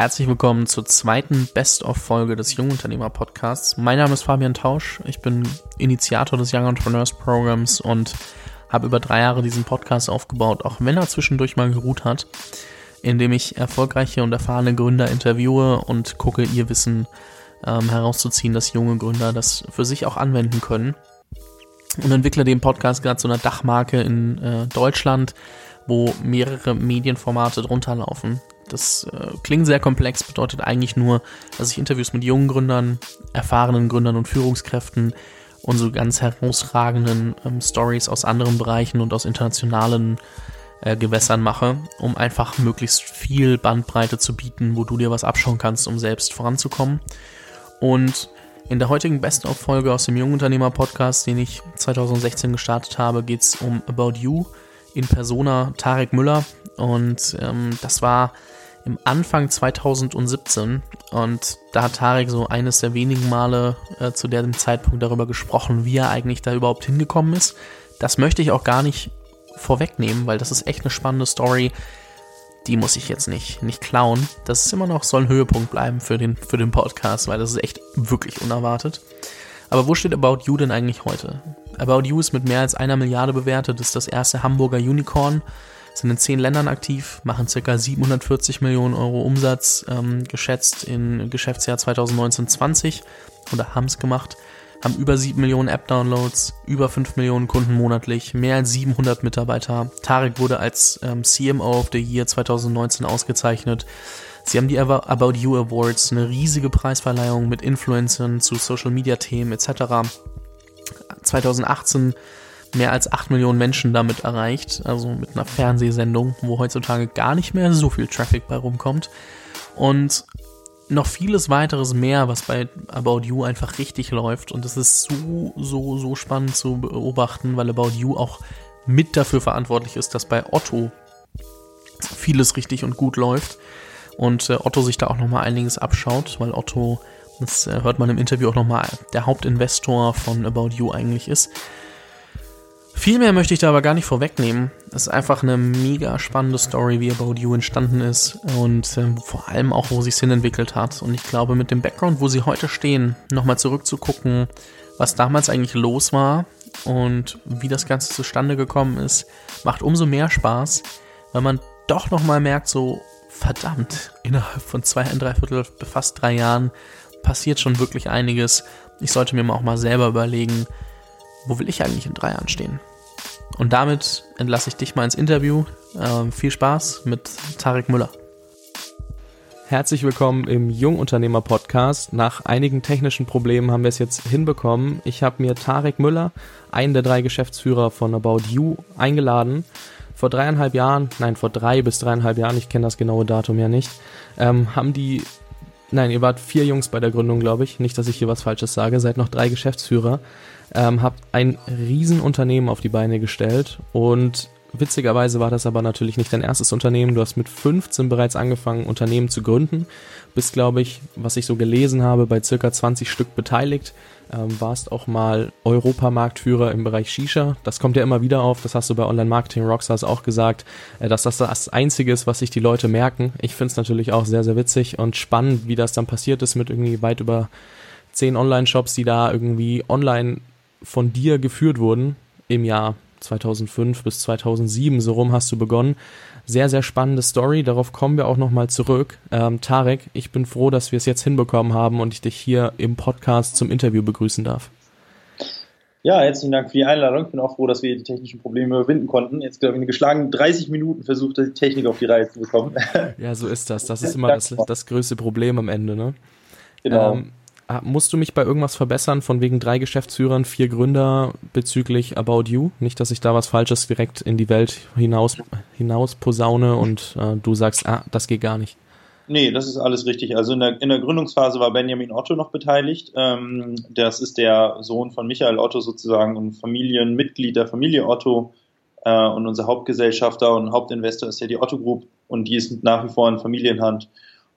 Herzlich willkommen zur zweiten Best-of-Folge des Jungunternehmer-Podcasts. Mein Name ist Fabian Tausch. Ich bin Initiator des Young Entrepreneurs Programs und habe über drei Jahre diesen Podcast aufgebaut, auch wenn er zwischendurch mal geruht hat, indem ich erfolgreiche und erfahrene Gründer interviewe und gucke, ihr Wissen ähm, herauszuziehen, dass junge Gründer das für sich auch anwenden können. Und entwickle den Podcast gerade zu einer Dachmarke in äh, Deutschland, wo mehrere Medienformate drunter laufen. Das äh, klingt sehr komplex, bedeutet eigentlich nur, dass ich Interviews mit jungen Gründern, erfahrenen Gründern und Führungskräften und so ganz herausragenden ähm, Stories aus anderen Bereichen und aus internationalen äh, Gewässern mache, um einfach möglichst viel Bandbreite zu bieten, wo du dir was abschauen kannst, um selbst voranzukommen. Und in der heutigen Best-of-Folge aus dem Jungunternehmer-Podcast, den ich 2016 gestartet habe, geht es um About You in Persona Tarek Müller. Und ähm, das war im Anfang 2017 und da hat Tarek so eines der wenigen Male äh, zu dem Zeitpunkt darüber gesprochen, wie er eigentlich da überhaupt hingekommen ist. Das möchte ich auch gar nicht vorwegnehmen, weil das ist echt eine spannende Story. Die muss ich jetzt nicht, nicht klauen. Das ist immer noch, soll ein Höhepunkt bleiben für den, für den Podcast, weil das ist echt wirklich unerwartet. Aber wo steht About You denn eigentlich heute? About You ist mit mehr als einer Milliarde bewertet, ist das erste Hamburger Unicorn sind in zehn Ländern aktiv, machen ca. 740 Millionen Euro Umsatz, ähm, geschätzt im Geschäftsjahr 2019-20 oder haben es gemacht, haben über 7 Millionen App-Downloads, über 5 Millionen Kunden monatlich, mehr als 700 Mitarbeiter. Tarek wurde als ähm, CMO of the Year 2019 ausgezeichnet. Sie haben die About You Awards, eine riesige Preisverleihung mit Influencern zu Social Media Themen etc. 2018 mehr als 8 Millionen Menschen damit erreicht, also mit einer Fernsehsendung, wo heutzutage gar nicht mehr so viel Traffic bei rumkommt. Und noch vieles weiteres mehr, was bei About You einfach richtig läuft. Und es ist so, so, so spannend zu beobachten, weil About You auch mit dafür verantwortlich ist, dass bei Otto vieles richtig und gut läuft. Und äh, Otto sich da auch nochmal einiges abschaut, weil Otto, das äh, hört man im Interview auch nochmal, der Hauptinvestor von About You eigentlich ist. Viel mehr möchte ich da aber gar nicht vorwegnehmen. Es ist einfach eine mega spannende Story, wie About You entstanden ist und äh, vor allem auch, wo sie es hinentwickelt hat. Und ich glaube, mit dem Background, wo sie heute stehen, nochmal zurückzugucken, was damals eigentlich los war und wie das Ganze zustande gekommen ist, macht umso mehr Spaß, weil man doch nochmal merkt, so verdammt, innerhalb von zwei, ein Dreiviertel, fast drei Jahren passiert schon wirklich einiges. Ich sollte mir auch mal selber überlegen, wo will ich eigentlich in drei Jahren stehen? Und damit entlasse ich dich mal ins Interview. Ähm, viel Spaß mit Tarek Müller. Herzlich willkommen im Jungunternehmer Podcast. Nach einigen technischen Problemen haben wir es jetzt hinbekommen. Ich habe mir Tarek Müller, einen der drei Geschäftsführer von About You, eingeladen. Vor dreieinhalb Jahren, nein, vor drei bis dreieinhalb Jahren, ich kenne das genaue Datum ja nicht, ähm, haben die, nein, ihr wart vier Jungs bei der Gründung, glaube ich. Nicht, dass ich hier was Falsches sage. Seid noch drei Geschäftsführer ähm, habt ein Riesenunternehmen auf die Beine gestellt und witzigerweise war das aber natürlich nicht dein erstes Unternehmen. Du hast mit 15 bereits angefangen, Unternehmen zu gründen. Bist, glaube ich, was ich so gelesen habe, bei circa 20 Stück beteiligt. Ähm, warst auch mal Europamarktführer im Bereich Shisha. Das kommt ja immer wieder auf. Das hast du bei Online Marketing Rockstars auch gesagt, äh, dass das das Einzige ist, was sich die Leute merken. Ich finde es natürlich auch sehr, sehr witzig und spannend, wie das dann passiert ist mit irgendwie weit über zehn Online-Shops, die da irgendwie online von dir geführt wurden im Jahr 2005 bis 2007, so rum hast du begonnen. Sehr, sehr spannende Story, darauf kommen wir auch nochmal zurück. Ähm, Tarek, ich bin froh, dass wir es jetzt hinbekommen haben und ich dich hier im Podcast zum Interview begrüßen darf. Ja, herzlichen Dank für die Einladung. Ich bin auch froh, dass wir die technischen Probleme überwinden konnten. Jetzt, glaube ich, in geschlagenen 30 Minuten versucht, die Technik auf die Reihe zu bekommen. Ja, so ist das. Das ist immer das, das größte Problem am Ende, ne? Genau. Ähm, musst du mich bei irgendwas verbessern, von wegen drei Geschäftsführern, vier Gründer bezüglich About You? Nicht, dass ich da was Falsches direkt in die Welt hinaus, hinaus posaune und äh, du sagst, ah, das geht gar nicht. Nee, das ist alles richtig. Also in der, in der Gründungsphase war Benjamin Otto noch beteiligt. Ähm, das ist der Sohn von Michael Otto sozusagen und Familienmitglied der Familie Otto. Äh, und unser Hauptgesellschafter und Hauptinvestor ist ja die Otto Group und die ist nach wie vor in Familienhand.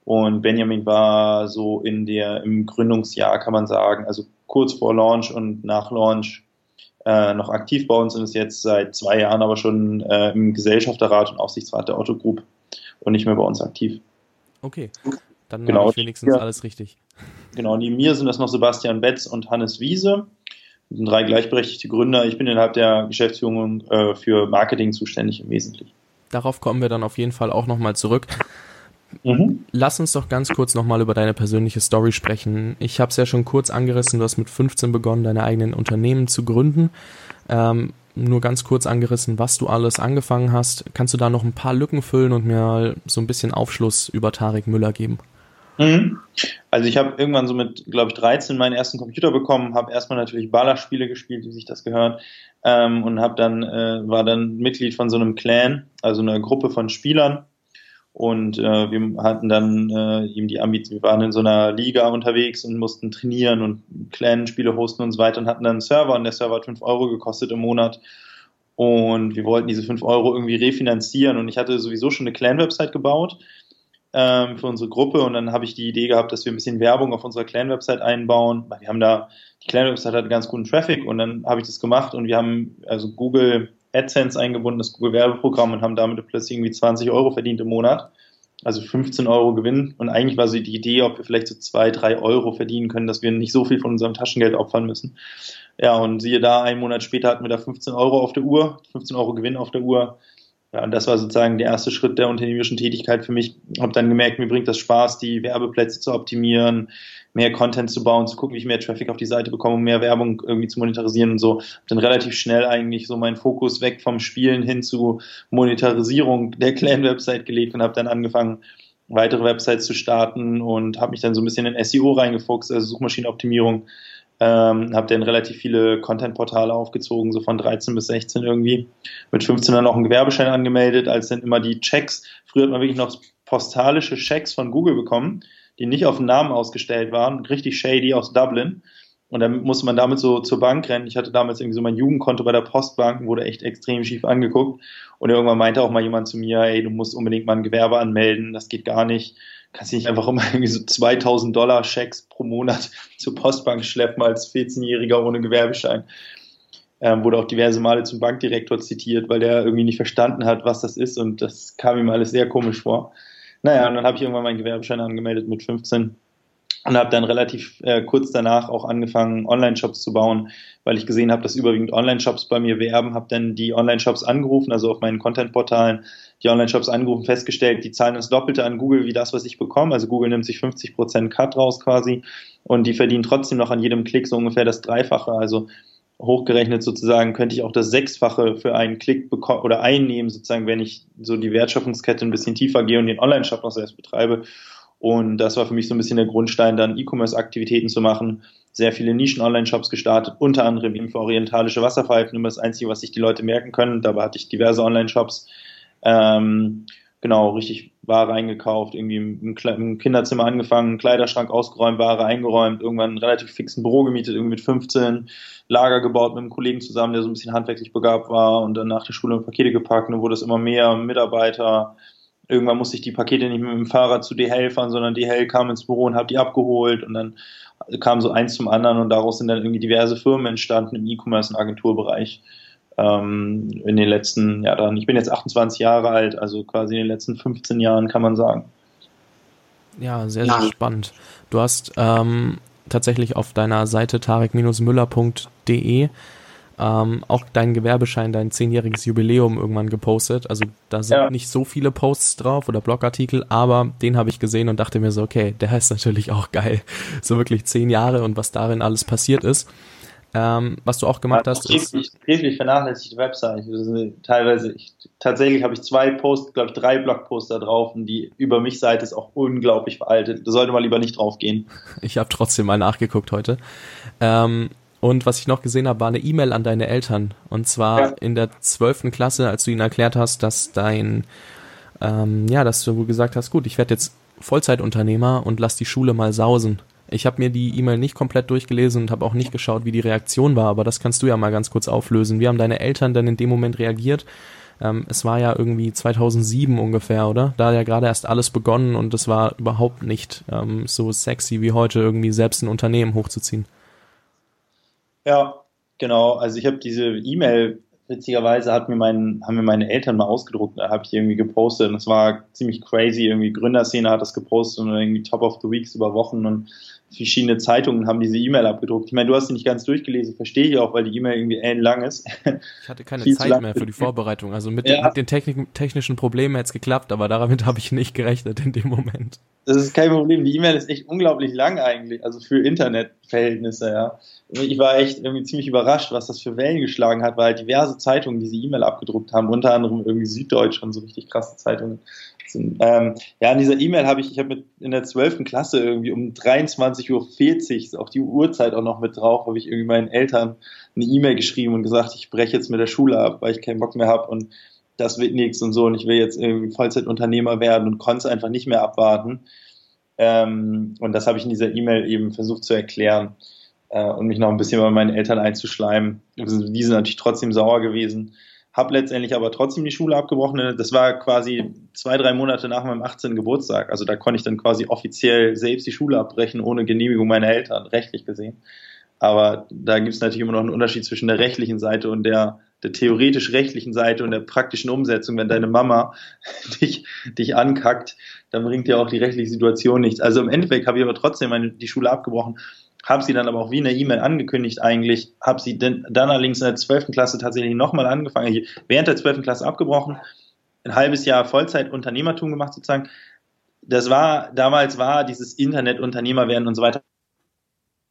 Und Benjamin war so in der, im Gründungsjahr, kann man sagen, also kurz vor Launch und nach Launch äh, noch aktiv bei uns und ist jetzt seit zwei Jahren aber schon äh, im Gesellschafterrat und Aufsichtsrat der Otto Group und nicht mehr bei uns aktiv. Okay. Dann genau, ich wenigstens ja. alles richtig. Genau, neben mir sind das noch Sebastian Betz und Hannes Wiese. Das sind drei gleichberechtigte Gründer. Ich bin innerhalb der Geschäftsführung äh, für Marketing zuständig im Wesentlichen. Darauf kommen wir dann auf jeden Fall auch nochmal zurück. Mhm. Lass uns doch ganz kurz nochmal über deine persönliche Story sprechen. Ich habe es ja schon kurz angerissen, du hast mit 15 begonnen, deine eigenen Unternehmen zu gründen. Ähm, nur ganz kurz angerissen, was du alles angefangen hast. Kannst du da noch ein paar Lücken füllen und mir so ein bisschen Aufschluss über Tarek Müller geben? Mhm. Also ich habe irgendwann so mit, glaube ich, 13 meinen ersten Computer bekommen, habe erstmal natürlich Ballerspiele gespielt, wie sich das gehört, ähm, und habe dann äh, war dann Mitglied von so einem Clan, also einer Gruppe von Spielern und äh, wir hatten dann äh, eben die Ambition, wir waren in so einer Liga unterwegs und mussten trainieren und Clan-Spiele hosten und so weiter und hatten dann einen Server und der Server hat 5 Euro gekostet im Monat. Und wir wollten diese 5 Euro irgendwie refinanzieren und ich hatte sowieso schon eine Clan-Website gebaut ähm, für unsere Gruppe und dann habe ich die Idee gehabt, dass wir ein bisschen Werbung auf unserer Clan-Website einbauen. Wir haben da, die Clan-Website hat ganz guten Traffic und dann habe ich das gemacht und wir haben also Google AdSense eingebunden, das Google Werbeprogramm und haben damit plötzlich irgendwie 20 Euro verdient im Monat. Also 15 Euro Gewinn. Und eigentlich war so die Idee, ob wir vielleicht so zwei, drei Euro verdienen können, dass wir nicht so viel von unserem Taschengeld opfern müssen. Ja, und siehe da, einen Monat später hatten wir da 15 Euro auf der Uhr, 15 Euro Gewinn auf der Uhr. Ja, und das war sozusagen der erste Schritt der unternehmerischen Tätigkeit für mich. Habe dann gemerkt, mir bringt das Spaß, die Werbeplätze zu optimieren, mehr Content zu bauen, zu gucken, wie ich mehr Traffic auf die Seite bekomme, um mehr Werbung irgendwie zu monetarisieren und so. Hab dann relativ schnell eigentlich so meinen Fokus weg vom Spielen hin zu Monetarisierung der Clan-Website gelegt und habe dann angefangen, weitere Websites zu starten und habe mich dann so ein bisschen in SEO reingefuchst, also Suchmaschinenoptimierung. Ähm, habe dann relativ viele Content-Portale aufgezogen, so von 13 bis 16 irgendwie. Mit 15 dann auch einen Gewerbeschein angemeldet, als dann immer die Checks, früher hat man wirklich noch postalische Checks von Google bekommen die nicht auf den Namen ausgestellt waren, richtig shady aus Dublin. Und dann musste man damit so zur Bank rennen. Ich hatte damals irgendwie so mein Jugendkonto bei der Postbank, wurde echt extrem schief angeguckt. Und irgendwann meinte auch mal jemand zu mir, ey, du musst unbedingt mal ein Gewerbe anmelden, das geht gar nicht. Kannst nicht einfach immer irgendwie so 2000 Dollar Schecks pro Monat zur Postbank schleppen als 14-Jähriger ohne Gewerbeschein. Ähm, wurde auch diverse Male zum Bankdirektor zitiert, weil der irgendwie nicht verstanden hat, was das ist. Und das kam ihm alles sehr komisch vor. Naja, und dann habe ich irgendwann meinen Gewerbeschein angemeldet mit 15 und habe dann relativ äh, kurz danach auch angefangen, Online-Shops zu bauen, weil ich gesehen habe, dass überwiegend Online-Shops bei mir werben, habe dann die Online-Shops angerufen, also auf meinen Content-Portalen die Online-Shops angerufen, festgestellt, die zahlen das Doppelte an Google wie das, was ich bekomme. Also Google nimmt sich 50% Cut raus quasi und die verdienen trotzdem noch an jedem Klick so ungefähr das Dreifache. Also hochgerechnet sozusagen könnte ich auch das Sechsfache für einen Klick bekommen oder einnehmen, sozusagen, wenn ich so die Wertschöpfungskette ein bisschen tiefer gehe und den Online-Shop noch selbst betreibe. Und das war für mich so ein bisschen der Grundstein, dann E-Commerce-Aktivitäten zu machen. Sehr viele Nischen-Online-Shops gestartet, unter anderem eben für orientalische Wasserpfeifen, immer das Einzige, was sich die Leute merken können. Dabei hatte ich diverse Online-Shops. Ähm, genau, richtig Ware eingekauft, irgendwie im, im, Kinderzimmer angefangen, Kleiderschrank ausgeräumt, Ware eingeräumt, irgendwann relativ fix ein Büro gemietet, irgendwie mit 15, Lager gebaut mit einem Kollegen zusammen, der so ein bisschen handwerklich begabt war und dann nach der Schule Pakete gepackt und wurde es immer mehr, Mitarbeiter. Irgendwann musste ich die Pakete nicht mehr mit dem Fahrrad zu DHL fahren, sondern DHL kam ins Büro und hat die abgeholt und dann kam so eins zum anderen und daraus sind dann irgendwie diverse Firmen entstanden im E-Commerce und Agenturbereich ähm, in den letzten, ja dann, ich bin jetzt 28 Jahre alt, also quasi in den letzten 15 Jahren kann man sagen. Ja, sehr, sehr ja. spannend. Du hast ähm, tatsächlich auf deiner Seite tarek-müller.de ähm, auch deinen Gewerbeschein, dein zehnjähriges Jubiläum irgendwann gepostet. Also da sind ja. nicht so viele Posts drauf oder Blogartikel, aber den habe ich gesehen und dachte mir so, okay, der heißt natürlich auch geil. So wirklich zehn Jahre und was darin alles passiert ist. Ähm, was du auch gemacht hast, ist. Richtig vernachlässigte Website. Teilweise, ich, tatsächlich habe ich zwei Posts, glaube ich, drei Blogposter drauf und die über mich Seite ist auch unglaublich veraltet. Da sollte man lieber nicht drauf gehen. Ich habe trotzdem mal nachgeguckt heute. Ähm, und was ich noch gesehen habe, war eine E-Mail an deine Eltern. Und zwar ja. in der zwölften Klasse, als du ihnen erklärt hast, dass dein, ähm, ja, dass du gesagt hast, gut, ich werde jetzt Vollzeitunternehmer und lass die Schule mal sausen. Ich habe mir die E-Mail nicht komplett durchgelesen und habe auch nicht geschaut, wie die Reaktion war, aber das kannst du ja mal ganz kurz auflösen. Wie haben deine Eltern denn in dem Moment reagiert? Ähm, es war ja irgendwie 2007 ungefähr, oder? Da hat ja gerade erst alles begonnen und es war überhaupt nicht ähm, so sexy wie heute, irgendwie selbst ein Unternehmen hochzuziehen. Ja, genau. Also ich habe diese E-Mail witzigerweise hat mir mein, haben mir meine Eltern mal ausgedruckt, da habe ich irgendwie gepostet und es war ziemlich crazy, irgendwie Gründerszene hat das gepostet und irgendwie Top of the Weeks über Wochen und verschiedene Zeitungen haben diese E-Mail abgedruckt. Ich meine, du hast sie nicht ganz durchgelesen, verstehe ich auch, weil die E-Mail irgendwie ellenlang ist. Ich hatte keine Zeit mehr für die Vorbereitung. Also mit, ja. den Technik technischen Problemen hätte es geklappt, aber damit habe ich nicht gerechnet in dem Moment. Das ist kein Problem. Die E-Mail ist echt unglaublich lang eigentlich, also für Internetverhältnisse, ja. Ich war echt irgendwie ziemlich überrascht, was das für Wellen geschlagen hat, weil halt diverse Zeitungen diese E-Mail abgedruckt haben, unter anderem irgendwie Süddeutsch und so richtig krasse Zeitungen. Ähm, ja, in dieser E-Mail habe ich, ich habe in der 12. Klasse irgendwie um 23.40 Uhr, ist auch die Uhrzeit auch noch mit drauf, habe ich irgendwie meinen Eltern eine E-Mail geschrieben und gesagt, ich breche jetzt mit der Schule ab, weil ich keinen Bock mehr habe und das wird nichts und so und ich will jetzt irgendwie Vollzeitunternehmer werden und konnte es einfach nicht mehr abwarten. Ähm, und das habe ich in dieser E-Mail eben versucht zu erklären äh, und mich noch ein bisschen bei meinen Eltern einzuschleimen. Die sind natürlich trotzdem sauer gewesen habe letztendlich aber trotzdem die Schule abgebrochen. Das war quasi zwei, drei Monate nach meinem 18. Geburtstag. Also da konnte ich dann quasi offiziell selbst die Schule abbrechen, ohne Genehmigung meiner Eltern, rechtlich gesehen. Aber da gibt es natürlich immer noch einen Unterschied zwischen der rechtlichen Seite und der, der theoretisch rechtlichen Seite und der praktischen Umsetzung. Wenn deine Mama dich, dich ankackt, dann bringt dir auch die rechtliche Situation nichts. Also im Endeffekt habe ich aber trotzdem meine, die Schule abgebrochen habe sie dann aber auch wie in der E-Mail angekündigt eigentlich, habe sie dann allerdings in der 12. Klasse tatsächlich nochmal angefangen, während der 12. Klasse abgebrochen, ein halbes Jahr Vollzeit-Unternehmertum gemacht sozusagen. Das war, damals war dieses Internet-Unternehmer werden und so weiter,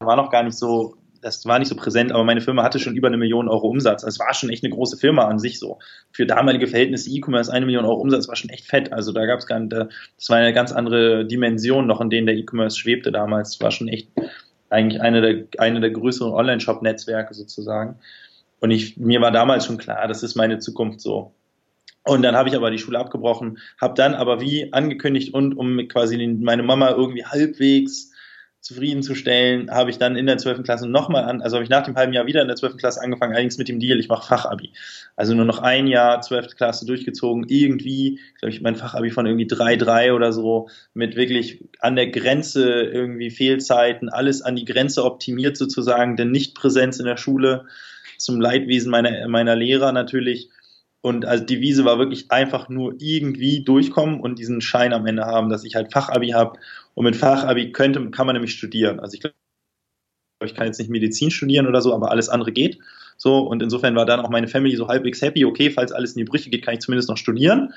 war noch gar nicht so, das war nicht so präsent, aber meine Firma hatte schon über eine Million Euro Umsatz. Also es war schon echt eine große Firma an sich so. Für damalige Verhältnisse E-Commerce eine Million Euro Umsatz war schon echt fett. Also da gab es gar nicht, das war eine ganz andere Dimension noch, in denen der E-Commerce schwebte damals. War schon echt eigentlich eine der, eine der größeren Online-Shop-Netzwerke sozusagen. Und ich, mir war damals schon klar, das ist meine Zukunft so. Und dann habe ich aber die Schule abgebrochen, habe dann aber wie angekündigt und um quasi meine Mama irgendwie halbwegs zufriedenzustellen, habe ich dann in der 12. Klasse nochmal an, also habe ich nach dem halben Jahr wieder in der 12. Klasse angefangen, allerdings mit dem Deal, ich mache Fachabi. Also nur noch ein Jahr 12. Klasse durchgezogen, irgendwie, glaube ich, mein Fachabi von irgendwie 3-3 oder so, mit wirklich an der Grenze irgendwie Fehlzeiten, alles an die Grenze optimiert sozusagen, denn nicht Präsenz in der Schule, zum Leidwesen meiner, meiner Lehrer natürlich. Und also die Wiese war wirklich einfach nur irgendwie durchkommen und diesen Schein am Ende haben, dass ich halt Fachabi habe und mit Fachabi könnte, kann man nämlich studieren. Also ich glaube, ich kann jetzt nicht Medizin studieren oder so, aber alles andere geht. So, und insofern war dann auch meine Family so halbwegs happy, okay, falls alles in die Brüche geht, kann ich zumindest noch studieren.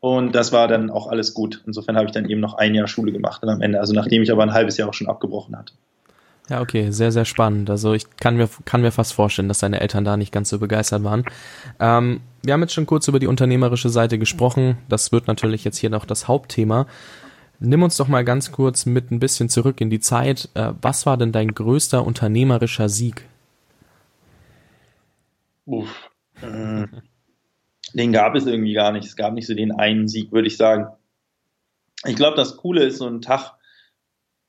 Und das war dann auch alles gut. Insofern habe ich dann eben noch ein Jahr Schule gemacht dann am Ende, also nachdem ich aber ein halbes Jahr auch schon abgebrochen hatte. Ja, okay, sehr, sehr spannend. Also ich kann mir, kann mir fast vorstellen, dass deine Eltern da nicht ganz so begeistert waren. Ähm, wir haben jetzt schon kurz über die unternehmerische Seite gesprochen. Das wird natürlich jetzt hier noch das Hauptthema. Nimm uns doch mal ganz kurz mit ein bisschen zurück in die Zeit. Äh, was war denn dein größter unternehmerischer Sieg? Uff. Äh, den gab es irgendwie gar nicht. Es gab nicht so den einen Sieg, würde ich sagen. Ich glaube, das Coole ist, so ein Tag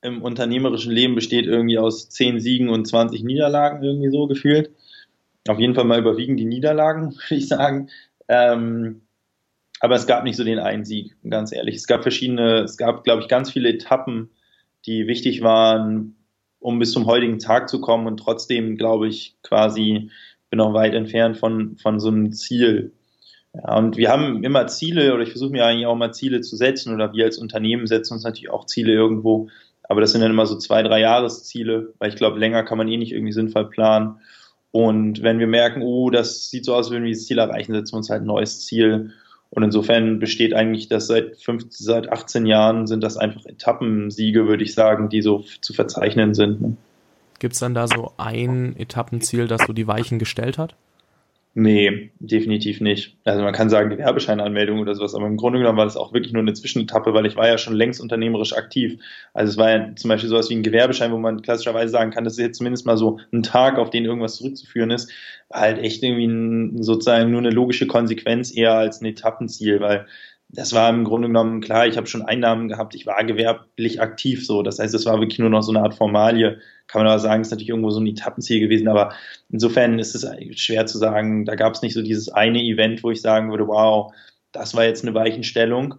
im unternehmerischen Leben besteht irgendwie aus 10 Siegen und 20 Niederlagen, irgendwie so gefühlt. Auf jeden Fall mal überwiegen die Niederlagen, würde ich sagen. Ähm, aber es gab nicht so den einen Sieg, ganz ehrlich. Es gab verschiedene, es gab, glaube ich, ganz viele Etappen, die wichtig waren, um bis zum heutigen Tag zu kommen und trotzdem, glaube ich, quasi bin noch weit entfernt von, von so einem Ziel. Ja, und wir haben immer Ziele, oder ich versuche mir eigentlich auch mal Ziele zu setzen, oder wir als Unternehmen setzen uns natürlich auch Ziele irgendwo, aber das sind dann immer so zwei, drei Jahresziele, weil ich glaube, länger kann man eh nicht irgendwie sinnvoll planen. Und wenn wir merken, oh, das sieht so aus, würden wir das Ziel erreichen, setzen wir uns halt ein neues Ziel und insofern besteht eigentlich das seit 15, seit 18 Jahren sind das einfach Etappensiege, würde ich sagen, die so zu verzeichnen sind. Ne? Gibt es dann da so ein Etappenziel, das so die Weichen gestellt hat? Nee, definitiv nicht. Also man kann sagen Gewerbescheinanmeldung oder sowas, aber im Grunde genommen war das auch wirklich nur eine Zwischenetappe, weil ich war ja schon längst unternehmerisch aktiv. Also es war ja zum Beispiel sowas wie ein Gewerbeschein, wo man klassischerweise sagen kann, das ist jetzt zumindest mal so ein Tag, auf den irgendwas zurückzuführen ist, war halt echt irgendwie ein, sozusagen nur eine logische Konsequenz eher als ein Etappenziel, weil das war im Grunde genommen klar, ich habe schon Einnahmen gehabt, ich war gewerblich aktiv so. Das heißt, es war wirklich nur noch so eine Art Formalie. Kann man aber sagen, ist natürlich irgendwo so ein Etappenziel gewesen, aber insofern ist es schwer zu sagen, da gab es nicht so dieses eine Event, wo ich sagen würde, wow, das war jetzt eine Weichenstellung.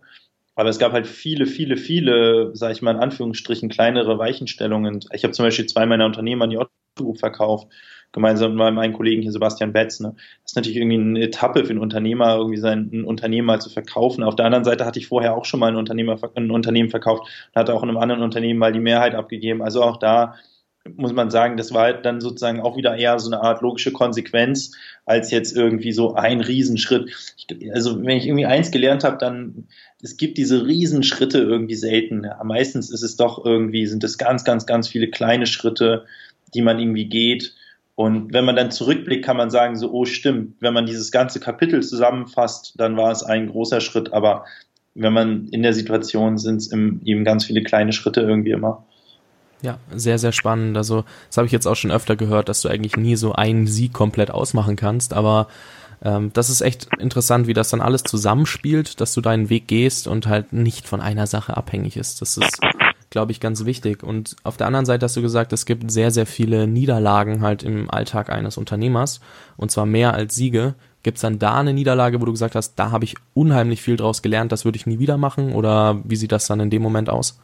Aber es gab halt viele, viele, viele, sage ich mal in Anführungsstrichen, kleinere Weichenstellungen. Ich habe zum Beispiel zwei meiner Unternehmen an die Group verkauft, gemeinsam mit meinem Kollegen hier Sebastian Betz. Ne? Das ist natürlich irgendwie eine Etappe für einen Unternehmer, irgendwie sein ein Unternehmen mal zu verkaufen. Auf der anderen Seite hatte ich vorher auch schon mal ein, Unternehmer, ein Unternehmen verkauft und hatte auch in einem anderen Unternehmen mal die Mehrheit abgegeben. Also auch da muss man sagen, das war halt dann sozusagen auch wieder eher so eine Art logische Konsequenz, als jetzt irgendwie so ein Riesenschritt. Ich, also wenn ich irgendwie eins gelernt habe, dann es gibt diese Riesenschritte irgendwie selten. Ja, meistens ist es doch irgendwie, sind es ganz, ganz, ganz viele kleine Schritte, die man irgendwie geht. Und wenn man dann zurückblickt, kann man sagen, so, oh stimmt, wenn man dieses ganze Kapitel zusammenfasst, dann war es ein großer Schritt, aber wenn man in der Situation sind es eben ganz viele kleine Schritte irgendwie immer. Ja, sehr, sehr spannend. Also, das habe ich jetzt auch schon öfter gehört, dass du eigentlich nie so einen Sieg komplett ausmachen kannst, aber ähm, das ist echt interessant, wie das dann alles zusammenspielt, dass du deinen Weg gehst und halt nicht von einer Sache abhängig ist. Das ist, glaube ich, ganz wichtig. Und auf der anderen Seite hast du gesagt, es gibt sehr, sehr viele Niederlagen halt im Alltag eines Unternehmers und zwar mehr als Siege. Gibt es dann da eine Niederlage, wo du gesagt hast, da habe ich unheimlich viel draus gelernt, das würde ich nie wieder machen? Oder wie sieht das dann in dem Moment aus?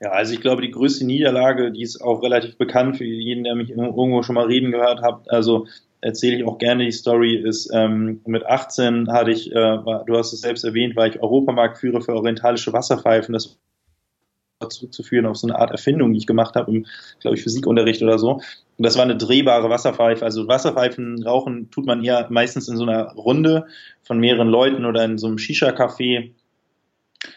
Ja, also ich glaube, die größte Niederlage, die ist auch relativ bekannt für jeden, der mich irgendwo schon mal reden gehört hat. Also erzähle ich auch gerne die Story, ist ähm, mit 18 hatte ich, äh, war, du hast es selbst erwähnt, war ich Europamarktführer für orientalische Wasserpfeifen. Das zurückzuführen auf so eine Art Erfindung, die ich gemacht habe im, glaube ich, Physikunterricht oder so. Und das war eine drehbare Wasserpfeife. Also Wasserpfeifen rauchen tut man eher meistens in so einer Runde von mehreren Leuten oder in so einem Shisha-Café.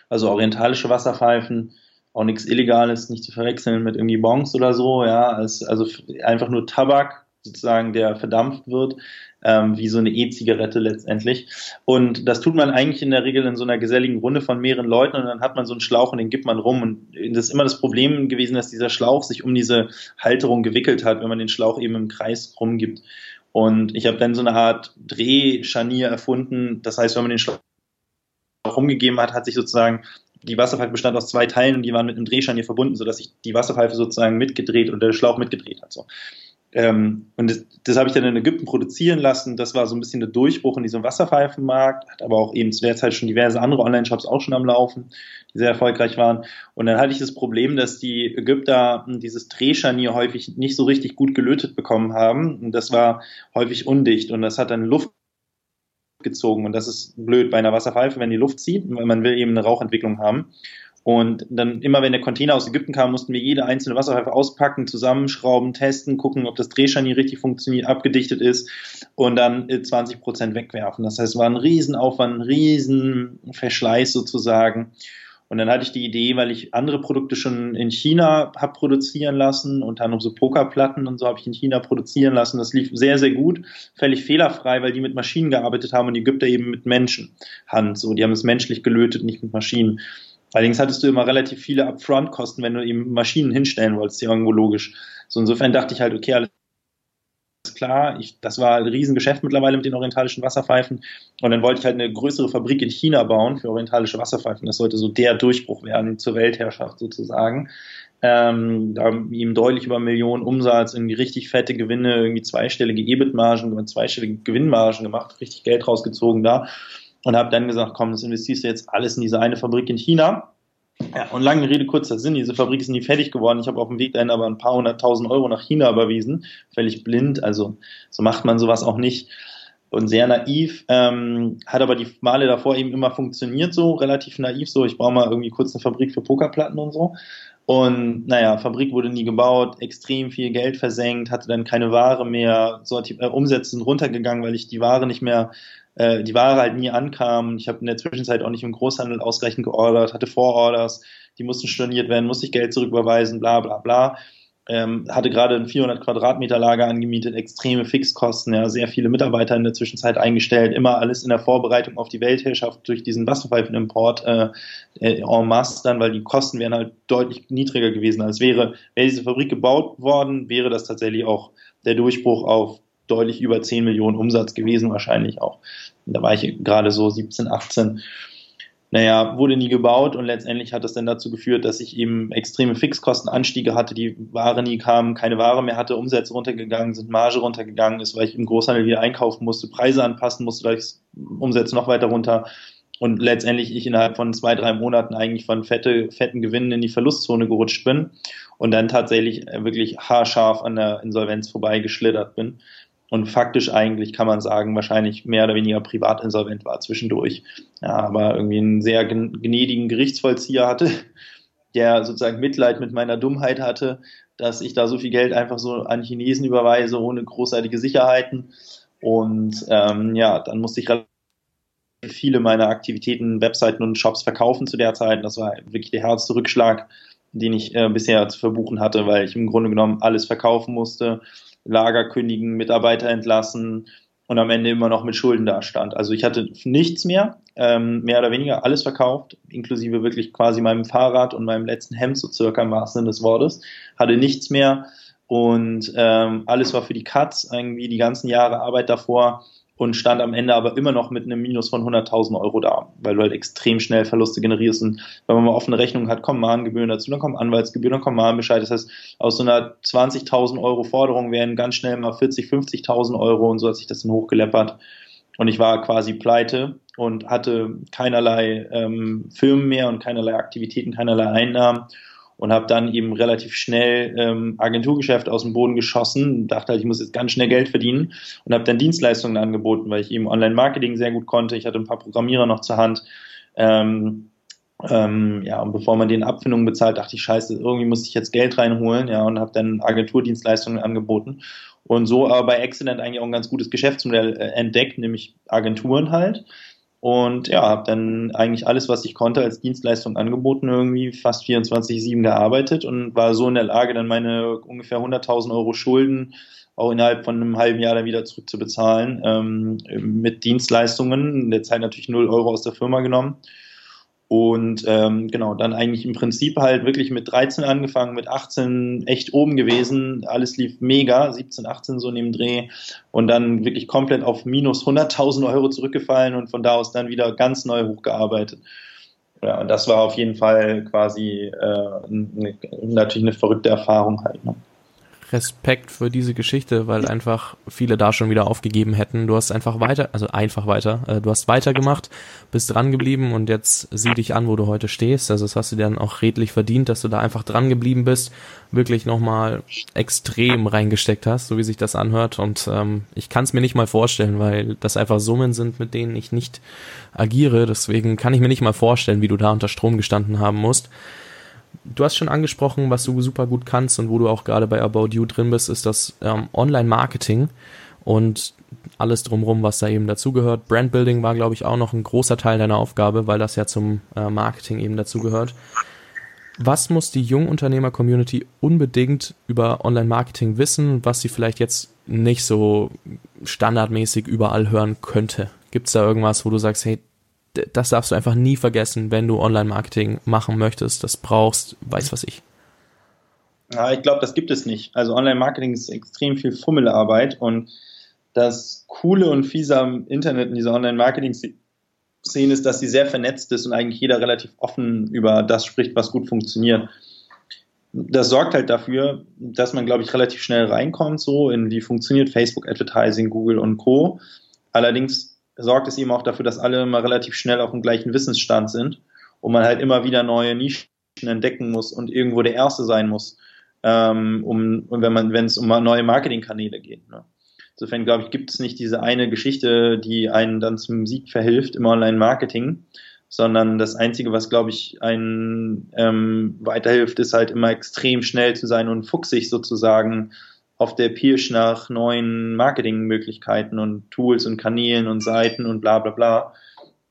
Also orientalische Wasserpfeifen auch nichts Illegales, nicht zu verwechseln mit irgendwie Bongs oder so, ja, als, also einfach nur Tabak sozusagen, der verdampft wird, ähm, wie so eine E-Zigarette letztendlich. Und das tut man eigentlich in der Regel in so einer geselligen Runde von mehreren Leuten und dann hat man so einen Schlauch und den gibt man rum. Und das ist immer das Problem gewesen, dass dieser Schlauch sich um diese Halterung gewickelt hat, wenn man den Schlauch eben im Kreis rumgibt. Und ich habe dann so eine Art Drehscharnier erfunden. Das heißt, wenn man den Schlauch rumgegeben hat, hat sich sozusagen die Wasserpfeife bestand aus zwei Teilen und die waren mit einem Drehscharnier verbunden, sodass sich die Wasserpfeife sozusagen mitgedreht und der Schlauch mitgedreht hat. So. Ähm, und das, das habe ich dann in Ägypten produzieren lassen. Das war so ein bisschen der Durchbruch in diesem Wasserpfeifenmarkt, hat aber auch eben zu der Zeit schon diverse andere Online-Shops auch schon am Laufen, die sehr erfolgreich waren. Und dann hatte ich das Problem, dass die Ägypter dieses Drehscharnier häufig nicht so richtig gut gelötet bekommen haben. Und das war häufig undicht und das hat dann Luft gezogen. Und das ist blöd bei einer Wasserpfeife, wenn die Luft zieht, weil man will eben eine Rauchentwicklung haben. Und dann immer, wenn der Container aus Ägypten kam, mussten wir jede einzelne Wasserpfeife auspacken, zusammenschrauben, testen, gucken, ob das Drehscharnier richtig funktioniert, abgedichtet ist und dann 20 Prozent wegwerfen. Das heißt, es war ein Riesenaufwand, ein Riesenverschleiß sozusagen. Und dann hatte ich die Idee, weil ich andere Produkte schon in China habe produzieren lassen, unter anderem so Pokerplatten und so habe ich in China produzieren lassen. Das lief sehr, sehr gut, völlig fehlerfrei, weil die mit Maschinen gearbeitet haben und die Ägypter eben mit Menschenhand. So, die haben es menschlich gelötet, nicht mit Maschinen. Allerdings hattest du immer relativ viele Upfront-Kosten, wenn du eben Maschinen hinstellen wolltest, irgendwo logisch. So insofern dachte ich halt, okay, alles klar. Ich, das war ein Riesengeschäft mittlerweile mit den orientalischen Wasserpfeifen. Und dann wollte ich halt eine größere Fabrik in China bauen für orientalische Wasserpfeifen. Das sollte so der Durchbruch werden zur Weltherrschaft sozusagen. Ähm, da ihm deutlich über Millionen Umsatz, irgendwie richtig fette Gewinne, irgendwie zweistellige EBIT-Margen, zweistellige Gewinnmargen gemacht, richtig Geld rausgezogen da. Und habe dann gesagt, komm, das investierst du jetzt alles in diese eine Fabrik in China ja, und lange Rede, kurzer Sinn, diese Fabrik ist nie fertig geworden. Ich habe auf dem Weg dahin aber ein paar hunderttausend Euro nach China überwiesen, völlig blind, also so macht man sowas auch nicht. Und sehr naiv, ähm, hat aber die Male davor eben immer funktioniert, so relativ naiv, so ich brauche mal irgendwie kurz eine Fabrik für Pokerplatten und so. Und naja, Fabrik wurde nie gebaut, extrem viel Geld versenkt, hatte dann keine Ware mehr, so, äh, Umsätze sind runtergegangen, weil ich die Ware nicht mehr äh, die Ware halt nie ankam. Ich habe in der Zwischenzeit auch nicht im Großhandel ausreichend geordert, hatte Vororders, die mussten storniert werden, musste ich Geld zurücküberweisen, bla bla bla. Ähm, hatte gerade ein 400 Quadratmeter Lager angemietet, extreme Fixkosten, ja, sehr viele Mitarbeiter in der Zwischenzeit eingestellt, immer alles in der Vorbereitung auf die Weltherrschaft durch diesen Wasserpfeifenimport äh, äh, en masse dann, weil die Kosten wären halt deutlich niedriger gewesen. Als wäre, wäre diese Fabrik gebaut worden, wäre das tatsächlich auch der Durchbruch auf deutlich über 10 Millionen Umsatz gewesen, wahrscheinlich auch. Da war ich gerade so 17, 18. Naja, wurde nie gebaut und letztendlich hat das dann dazu geführt, dass ich eben extreme Fixkostenanstiege hatte, die Ware nie kam, keine Ware mehr hatte, Umsätze runtergegangen sind, Marge runtergegangen ist, weil ich im Großhandel wieder einkaufen musste, Preise anpassen musste, ich Umsätze noch weiter runter und letztendlich ich innerhalb von zwei, drei Monaten eigentlich von fette, fetten Gewinnen in die Verlustzone gerutscht bin und dann tatsächlich wirklich haarscharf an der Insolvenz vorbeigeschlittert bin und faktisch eigentlich kann man sagen, wahrscheinlich mehr oder weniger privat insolvent war zwischendurch. Ja, aber irgendwie einen sehr gnädigen Gerichtsvollzieher hatte, der sozusagen Mitleid mit meiner Dummheit hatte, dass ich da so viel Geld einfach so an Chinesen überweise, ohne großartige Sicherheiten. Und ähm, ja, dann musste ich viele meiner Aktivitäten, Webseiten und Shops verkaufen zu der Zeit. Das war wirklich der härteste Rückschlag, den ich äh, bisher zu verbuchen hatte, weil ich im Grunde genommen alles verkaufen musste, Lager kündigen, Mitarbeiter entlassen und am Ende immer noch mit Schulden dastand. Also ich hatte nichts mehr, ähm, mehr oder weniger alles verkauft, inklusive wirklich quasi meinem Fahrrad und meinem letzten Hemd, so circa im wahrsten Sinne des Wortes, hatte nichts mehr und ähm, alles war für die Cuts, irgendwie die ganzen Jahre Arbeit davor und stand am Ende aber immer noch mit einem Minus von 100.000 Euro da, weil du halt extrem schnell Verluste generierst und wenn man mal offene Rechnung hat, kommen Mahngebühren dazu, dann kommen Anwaltsgebühren, dann kommen Mahnbescheid. Das heißt, aus so einer 20.000 Euro Forderung wären ganz schnell mal 40, 50.000 Euro und so hat sich das dann hochgeleppert. Und ich war quasi pleite und hatte keinerlei ähm, Firmen mehr und keinerlei Aktivitäten, keinerlei Einnahmen und habe dann eben relativ schnell ähm, Agenturgeschäft aus dem Boden geschossen, dachte halt, ich muss jetzt ganz schnell Geld verdienen und habe dann Dienstleistungen angeboten, weil ich eben Online-Marketing sehr gut konnte. Ich hatte ein paar Programmierer noch zur Hand. Ähm, ähm, ja, und bevor man den Abfindungen bezahlt, dachte ich, scheiße, irgendwie muss ich jetzt Geld reinholen, ja, und habe dann Agenturdienstleistungen angeboten. Und so aber bei Excellent eigentlich auch ein ganz gutes Geschäftsmodell äh, entdeckt, nämlich Agenturen halt. Und ja, habe dann eigentlich alles, was ich konnte, als Dienstleistung angeboten, irgendwie fast 24-7 gearbeitet und war so in der Lage, dann meine ungefähr 100.000 Euro Schulden auch innerhalb von einem halben Jahr dann wieder zurückzubezahlen ähm, mit Dienstleistungen. In der Zeit natürlich 0 Euro aus der Firma genommen und ähm, genau, dann eigentlich im Prinzip halt wirklich mit 13 angefangen, mit 18 echt oben gewesen. Alles lief mega, 17, 18 so neben Dreh. Und dann wirklich komplett auf minus 100.000 Euro zurückgefallen und von da aus dann wieder ganz neu hochgearbeitet. Ja, und das war auf jeden Fall quasi äh, eine, natürlich eine verrückte Erfahrung halt. Ne? Respekt für diese Geschichte, weil einfach viele da schon wieder aufgegeben hätten. Du hast einfach weiter, also einfach weiter, äh, du hast weitergemacht, bist dran geblieben und jetzt sieh dich an, wo du heute stehst. Also das hast du dir dann auch redlich verdient, dass du da einfach dran geblieben bist, wirklich nochmal extrem reingesteckt hast, so wie sich das anhört. Und ähm, ich kann es mir nicht mal vorstellen, weil das einfach Summen sind, mit denen ich nicht agiere. Deswegen kann ich mir nicht mal vorstellen, wie du da unter Strom gestanden haben musst du hast schon angesprochen, was du super gut kannst und wo du auch gerade bei About You drin bist, ist das ähm, Online-Marketing und alles drumherum, was da eben dazugehört. Brandbuilding war, glaube ich, auch noch ein großer Teil deiner Aufgabe, weil das ja zum äh, Marketing eben dazugehört. Was muss die Jungunternehmer-Community unbedingt über Online-Marketing wissen, was sie vielleicht jetzt nicht so standardmäßig überall hören könnte? Gibt es da irgendwas, wo du sagst, hey, das darfst du einfach nie vergessen, wenn du Online-Marketing machen möchtest, das brauchst, weiß was ich. Ja, ich glaube, das gibt es nicht. Also Online-Marketing ist extrem viel Fummelarbeit und das Coole und Fiese am Internet in dieser Online-Marketing-Szene ist, dass sie sehr vernetzt ist und eigentlich jeder relativ offen über das spricht, was gut funktioniert. Das sorgt halt dafür, dass man, glaube ich, relativ schnell reinkommt, so in wie funktioniert Facebook Advertising, Google und Co. Allerdings sorgt es eben auch dafür, dass alle immer relativ schnell auf dem gleichen Wissensstand sind und man halt immer wieder neue Nischen entdecken muss und irgendwo der Erste sein muss, ähm, um, wenn man, wenn es um neue Marketingkanäle geht. Ne? Insofern glaube ich, gibt es nicht diese eine Geschichte, die einen dann zum Sieg verhilft im Online-Marketing, sondern das Einzige, was glaube ich einen ähm, weiterhilft, ist halt immer extrem schnell zu sein und fuchsig sozusagen auf der Pirsch nach neuen Marketingmöglichkeiten und Tools und Kanälen und Seiten und bla bla bla.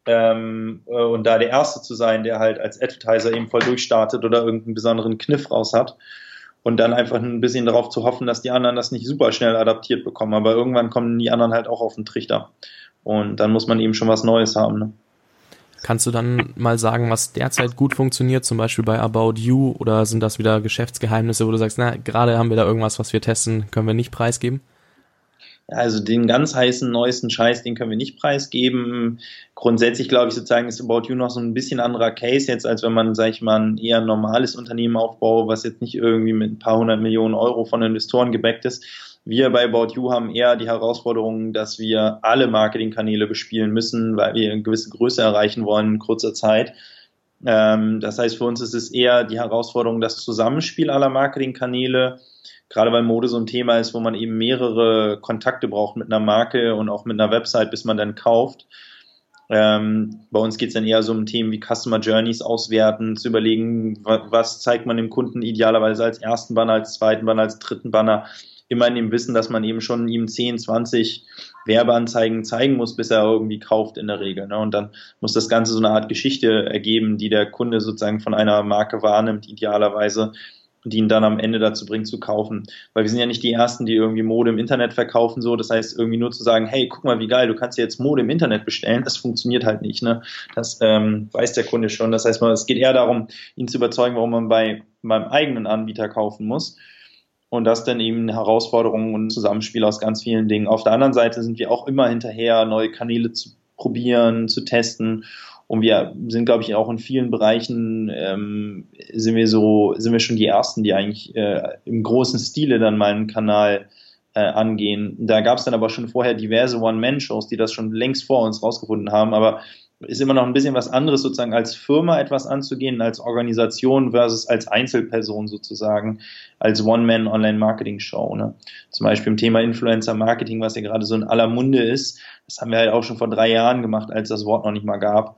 Ähm, äh, und da der Erste zu sein, der halt als Advertiser eben voll durchstartet oder irgendeinen besonderen Kniff raus hat. Und dann einfach ein bisschen darauf zu hoffen, dass die anderen das nicht super schnell adaptiert bekommen. Aber irgendwann kommen die anderen halt auch auf den Trichter. Und dann muss man eben schon was Neues haben. Ne? Kannst du dann mal sagen, was derzeit gut funktioniert, zum Beispiel bei About You, oder sind das wieder Geschäftsgeheimnisse, wo du sagst, na, gerade haben wir da irgendwas, was wir testen, können wir nicht preisgeben? Also den ganz heißen, neuesten Scheiß, den können wir nicht preisgeben. Grundsätzlich glaube ich sozusagen ist About You noch so ein bisschen anderer Case jetzt, als wenn man, sag ich mal, ein eher normales Unternehmen aufbaut, was jetzt nicht irgendwie mit ein paar hundert Millionen Euro von Investoren gebackt ist. Wir bei About You haben eher die Herausforderung, dass wir alle Marketingkanäle bespielen müssen, weil wir eine gewisse Größe erreichen wollen in kurzer Zeit. Ähm, das heißt, für uns ist es eher die Herausforderung, das Zusammenspiel aller Marketingkanäle, gerade weil Mode so ein Thema ist, wo man eben mehrere Kontakte braucht mit einer Marke und auch mit einer Website, bis man dann kauft. Ähm, bei uns geht es dann eher so um Themen wie Customer Journeys auswerten, zu überlegen, was zeigt man dem Kunden idealerweise als ersten Banner, als zweiten Banner, als dritten Banner. Immer in dem Wissen, dass man eben schon ihm 10, 20 Werbeanzeigen zeigen muss, bis er irgendwie kauft in der Regel. Ne? Und dann muss das Ganze so eine Art Geschichte ergeben, die der Kunde sozusagen von einer Marke wahrnimmt, idealerweise die ihn dann am Ende dazu bringt zu kaufen. Weil wir sind ja nicht die Ersten, die irgendwie Mode im Internet verkaufen, so. Das heißt, irgendwie nur zu sagen, hey, guck mal, wie geil, du kannst jetzt Mode im Internet bestellen, das funktioniert halt nicht, ne? Das ähm, weiß der Kunde schon. Das heißt, es geht eher darum, ihn zu überzeugen, warum man bei meinem eigenen Anbieter kaufen muss. Und das dann eben Herausforderungen und Zusammenspiel aus ganz vielen Dingen. Auf der anderen Seite sind wir auch immer hinterher, neue Kanäle zu probieren, zu testen und wir sind, glaube ich, auch in vielen Bereichen ähm, sind wir so, sind wir schon die ersten, die eigentlich äh, im großen Stile dann mal einen Kanal äh, angehen. Da gab es dann aber schon vorher diverse One-Man-Shows, die das schon längst vor uns rausgefunden haben. Aber ist immer noch ein bisschen was anderes, sozusagen als Firma etwas anzugehen, als Organisation versus als Einzelperson sozusagen, als One-Man-Online-Marketing-Show. Ne? Zum Beispiel im Thema Influencer-Marketing, was ja gerade so in aller Munde ist. Das haben wir halt auch schon vor drei Jahren gemacht, als das Wort noch nicht mal gab.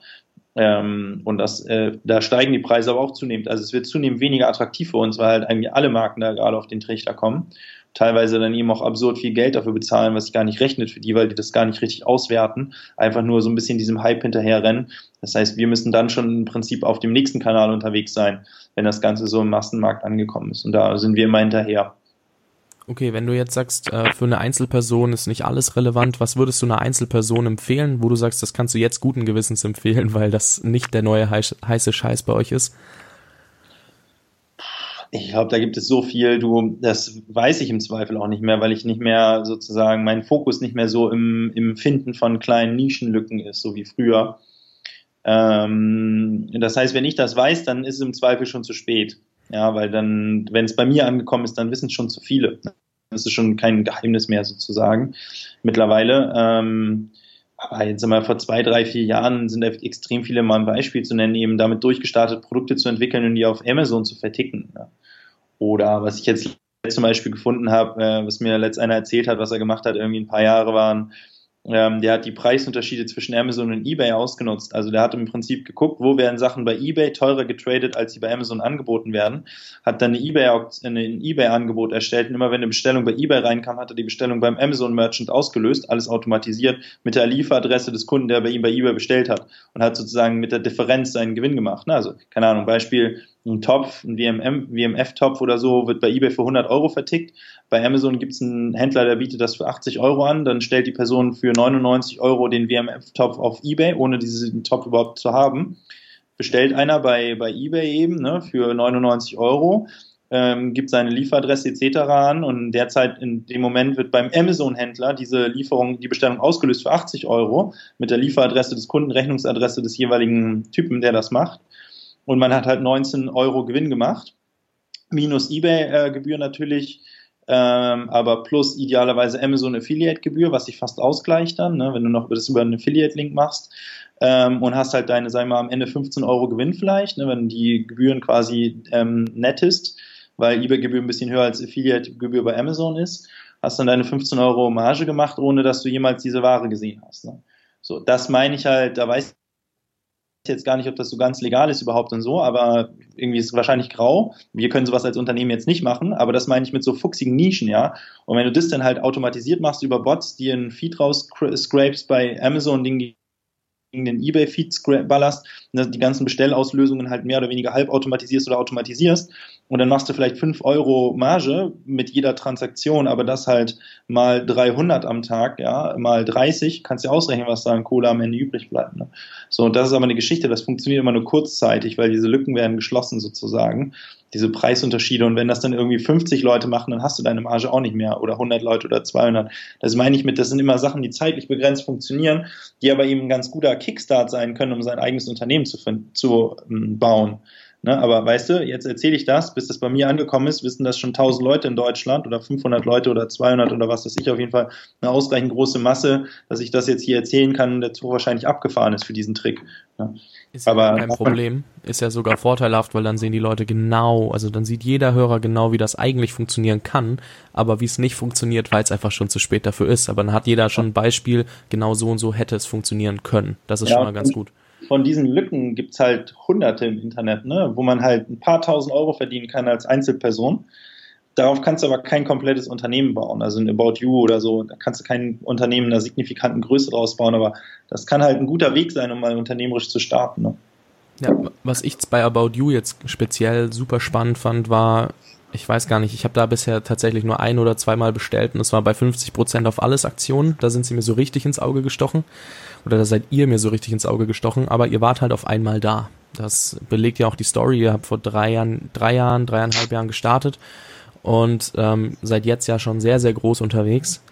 Ähm, und das, äh, da steigen die Preise aber auch zunehmend. Also es wird zunehmend weniger attraktiv für uns, weil halt eigentlich alle Marken da gerade auf den Trichter kommen. Teilweise dann eben auch absurd viel Geld dafür bezahlen, was sich gar nicht rechnet für die, weil die das gar nicht richtig auswerten. Einfach nur so ein bisschen diesem Hype hinterherrennen. Das heißt, wir müssen dann schon im Prinzip auf dem nächsten Kanal unterwegs sein, wenn das Ganze so im Massenmarkt angekommen ist. Und da sind wir immer hinterher. Okay, wenn du jetzt sagst, äh, für eine Einzelperson ist nicht alles relevant, was würdest du einer Einzelperson empfehlen, wo du sagst, das kannst du jetzt guten Gewissens empfehlen, weil das nicht der neue heiße Scheiß bei euch ist? Ich glaube, da gibt es so viel, du, das weiß ich im Zweifel auch nicht mehr, weil ich nicht mehr sozusagen, mein Fokus nicht mehr so im, im Finden von kleinen Nischenlücken ist, so wie früher. Ähm, das heißt, wenn ich das weiß, dann ist es im Zweifel schon zu spät. Ja, weil dann, wenn es bei mir angekommen ist, dann wissen es schon zu viele. Das ist schon kein Geheimnis mehr sozusagen mittlerweile. Ähm, aber jetzt einmal vor zwei, drei, vier Jahren sind extrem viele mal ein Beispiel zu nennen, eben damit durchgestartet, Produkte zu entwickeln und die auf Amazon zu verticken. Ja. Oder was ich jetzt zum Beispiel gefunden habe, äh, was mir letzt einer erzählt hat, was er gemacht hat, irgendwie ein paar Jahre waren, ähm, der hat die Preisunterschiede zwischen Amazon und eBay ausgenutzt. Also der hat im Prinzip geguckt, wo werden Sachen bei eBay teurer getradet, als sie bei Amazon angeboten werden. Hat dann eine eBay, ein eBay-Angebot erstellt und immer wenn eine Bestellung bei eBay reinkam, hat er die Bestellung beim Amazon Merchant ausgelöst, alles automatisiert mit der Lieferadresse des Kunden, der bei ihm bei eBay bestellt hat und hat sozusagen mit der Differenz seinen Gewinn gemacht. Also keine Ahnung, Beispiel ein Topf, ein WMM, WMF-Topf oder so, wird bei eBay für 100 Euro vertickt. Bei Amazon gibt es einen Händler, der bietet das für 80 Euro an. Dann stellt die Person für 99 Euro den WMF-Topf auf eBay, ohne diesen Topf überhaupt zu haben. Bestellt einer bei, bei eBay eben ne, für 99 Euro, ähm, gibt seine Lieferadresse etc. an und derzeit in dem Moment wird beim Amazon-Händler diese Lieferung, die Bestellung ausgelöst für 80 Euro mit der Lieferadresse des Kunden, Rechnungsadresse des jeweiligen Typen, der das macht und man hat halt 19 Euro Gewinn gemacht, minus eBay-Gebühr natürlich, ähm, aber plus idealerweise Amazon Affiliate-Gebühr, was sich fast ausgleicht dann, ne, wenn du noch das über einen Affiliate-Link machst ähm, und hast halt deine, sagen mal, am Ende 15 Euro Gewinn vielleicht, ne, wenn die Gebühren quasi ähm, nettest, weil eBay-Gebühr ein bisschen höher als Affiliate-Gebühr bei Amazon ist, hast dann deine 15 Euro Marge gemacht, ohne dass du jemals diese Ware gesehen hast. Ne? So, das meine ich halt, da weiß jetzt gar nicht, ob das so ganz legal ist überhaupt und so, aber irgendwie ist es wahrscheinlich grau. Wir können sowas als Unternehmen jetzt nicht machen, aber das meine ich mit so fuchsigen Nischen, ja. Und wenn du das dann halt automatisiert machst über Bots, die einen Feed rausscrapes bei Amazon, den den eBay-Feed ballerst, ne, die ganzen Bestellauslösungen halt mehr oder weniger halb automatisierst oder automatisierst und dann machst du vielleicht 5 Euro Marge mit jeder Transaktion, aber das halt mal 300 am Tag, ja, mal 30, kannst du ausrechnen, was da an Kohle am Ende übrig bleibt. Ne? So, und das ist aber eine Geschichte, das funktioniert immer nur kurzzeitig, weil diese Lücken werden geschlossen sozusagen diese Preisunterschiede. Und wenn das dann irgendwie 50 Leute machen, dann hast du deine Marge auch nicht mehr oder 100 Leute oder 200. Das meine ich mit, das sind immer Sachen, die zeitlich begrenzt funktionieren, die aber eben ein ganz guter Kickstart sein können, um sein eigenes Unternehmen zu, zu ähm, bauen. Ne? Aber weißt du, jetzt erzähle ich das, bis das bei mir angekommen ist, wissen das schon 1000 Leute in Deutschland oder 500 Leute oder 200 oder was weiß ich, auf jeden Fall eine ausreichend große Masse, dass ich das jetzt hier erzählen kann, der Zug wahrscheinlich abgefahren ist für diesen Trick. Ne? Ist aber kein Problem. Ist ja sogar vorteilhaft, weil dann sehen die Leute genau, also dann sieht jeder Hörer genau, wie das eigentlich funktionieren kann, aber wie es nicht funktioniert, weil es einfach schon zu spät dafür ist. Aber dann hat jeder schon ein Beispiel, genau so und so hätte es funktionieren können. Das ist ja, schon mal ganz gut von diesen Lücken gibt es halt hunderte im Internet, ne, wo man halt ein paar tausend Euro verdienen kann als Einzelperson. Darauf kannst du aber kein komplettes Unternehmen bauen, also ein About You oder so. Da kannst du kein Unternehmen einer signifikanten Größe draus bauen, aber das kann halt ein guter Weg sein, um mal unternehmerisch zu starten. Ne? Ja, was ich bei About You jetzt speziell super spannend fand, war, ich weiß gar nicht, ich habe da bisher tatsächlich nur ein oder zweimal bestellt und es war bei 50% auf alles Aktionen. Da sind sie mir so richtig ins Auge gestochen oder da seid ihr mir so richtig ins Auge gestochen, aber ihr wart halt auf einmal da. Das belegt ja auch die Story. Ihr habt vor drei Jahren, drei Jahren, dreieinhalb Jahren gestartet und ähm, seid jetzt ja schon sehr, sehr groß unterwegs.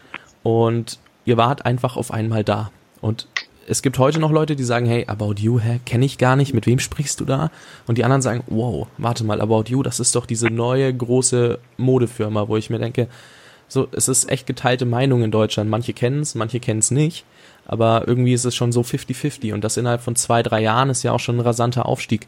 Und ihr wart einfach auf einmal da. Und es gibt heute noch Leute, die sagen, hey, About You, hä, kenne ich gar nicht, mit wem sprichst du da? Und die anderen sagen, wow, warte mal, About You, das ist doch diese neue große Modefirma, wo ich mir denke, so, es ist echt geteilte Meinung in Deutschland. Manche kennen es, manche kennen es nicht aber irgendwie ist es schon so 50-50 und das innerhalb von zwei, drei Jahren ist ja auch schon ein rasanter Aufstieg.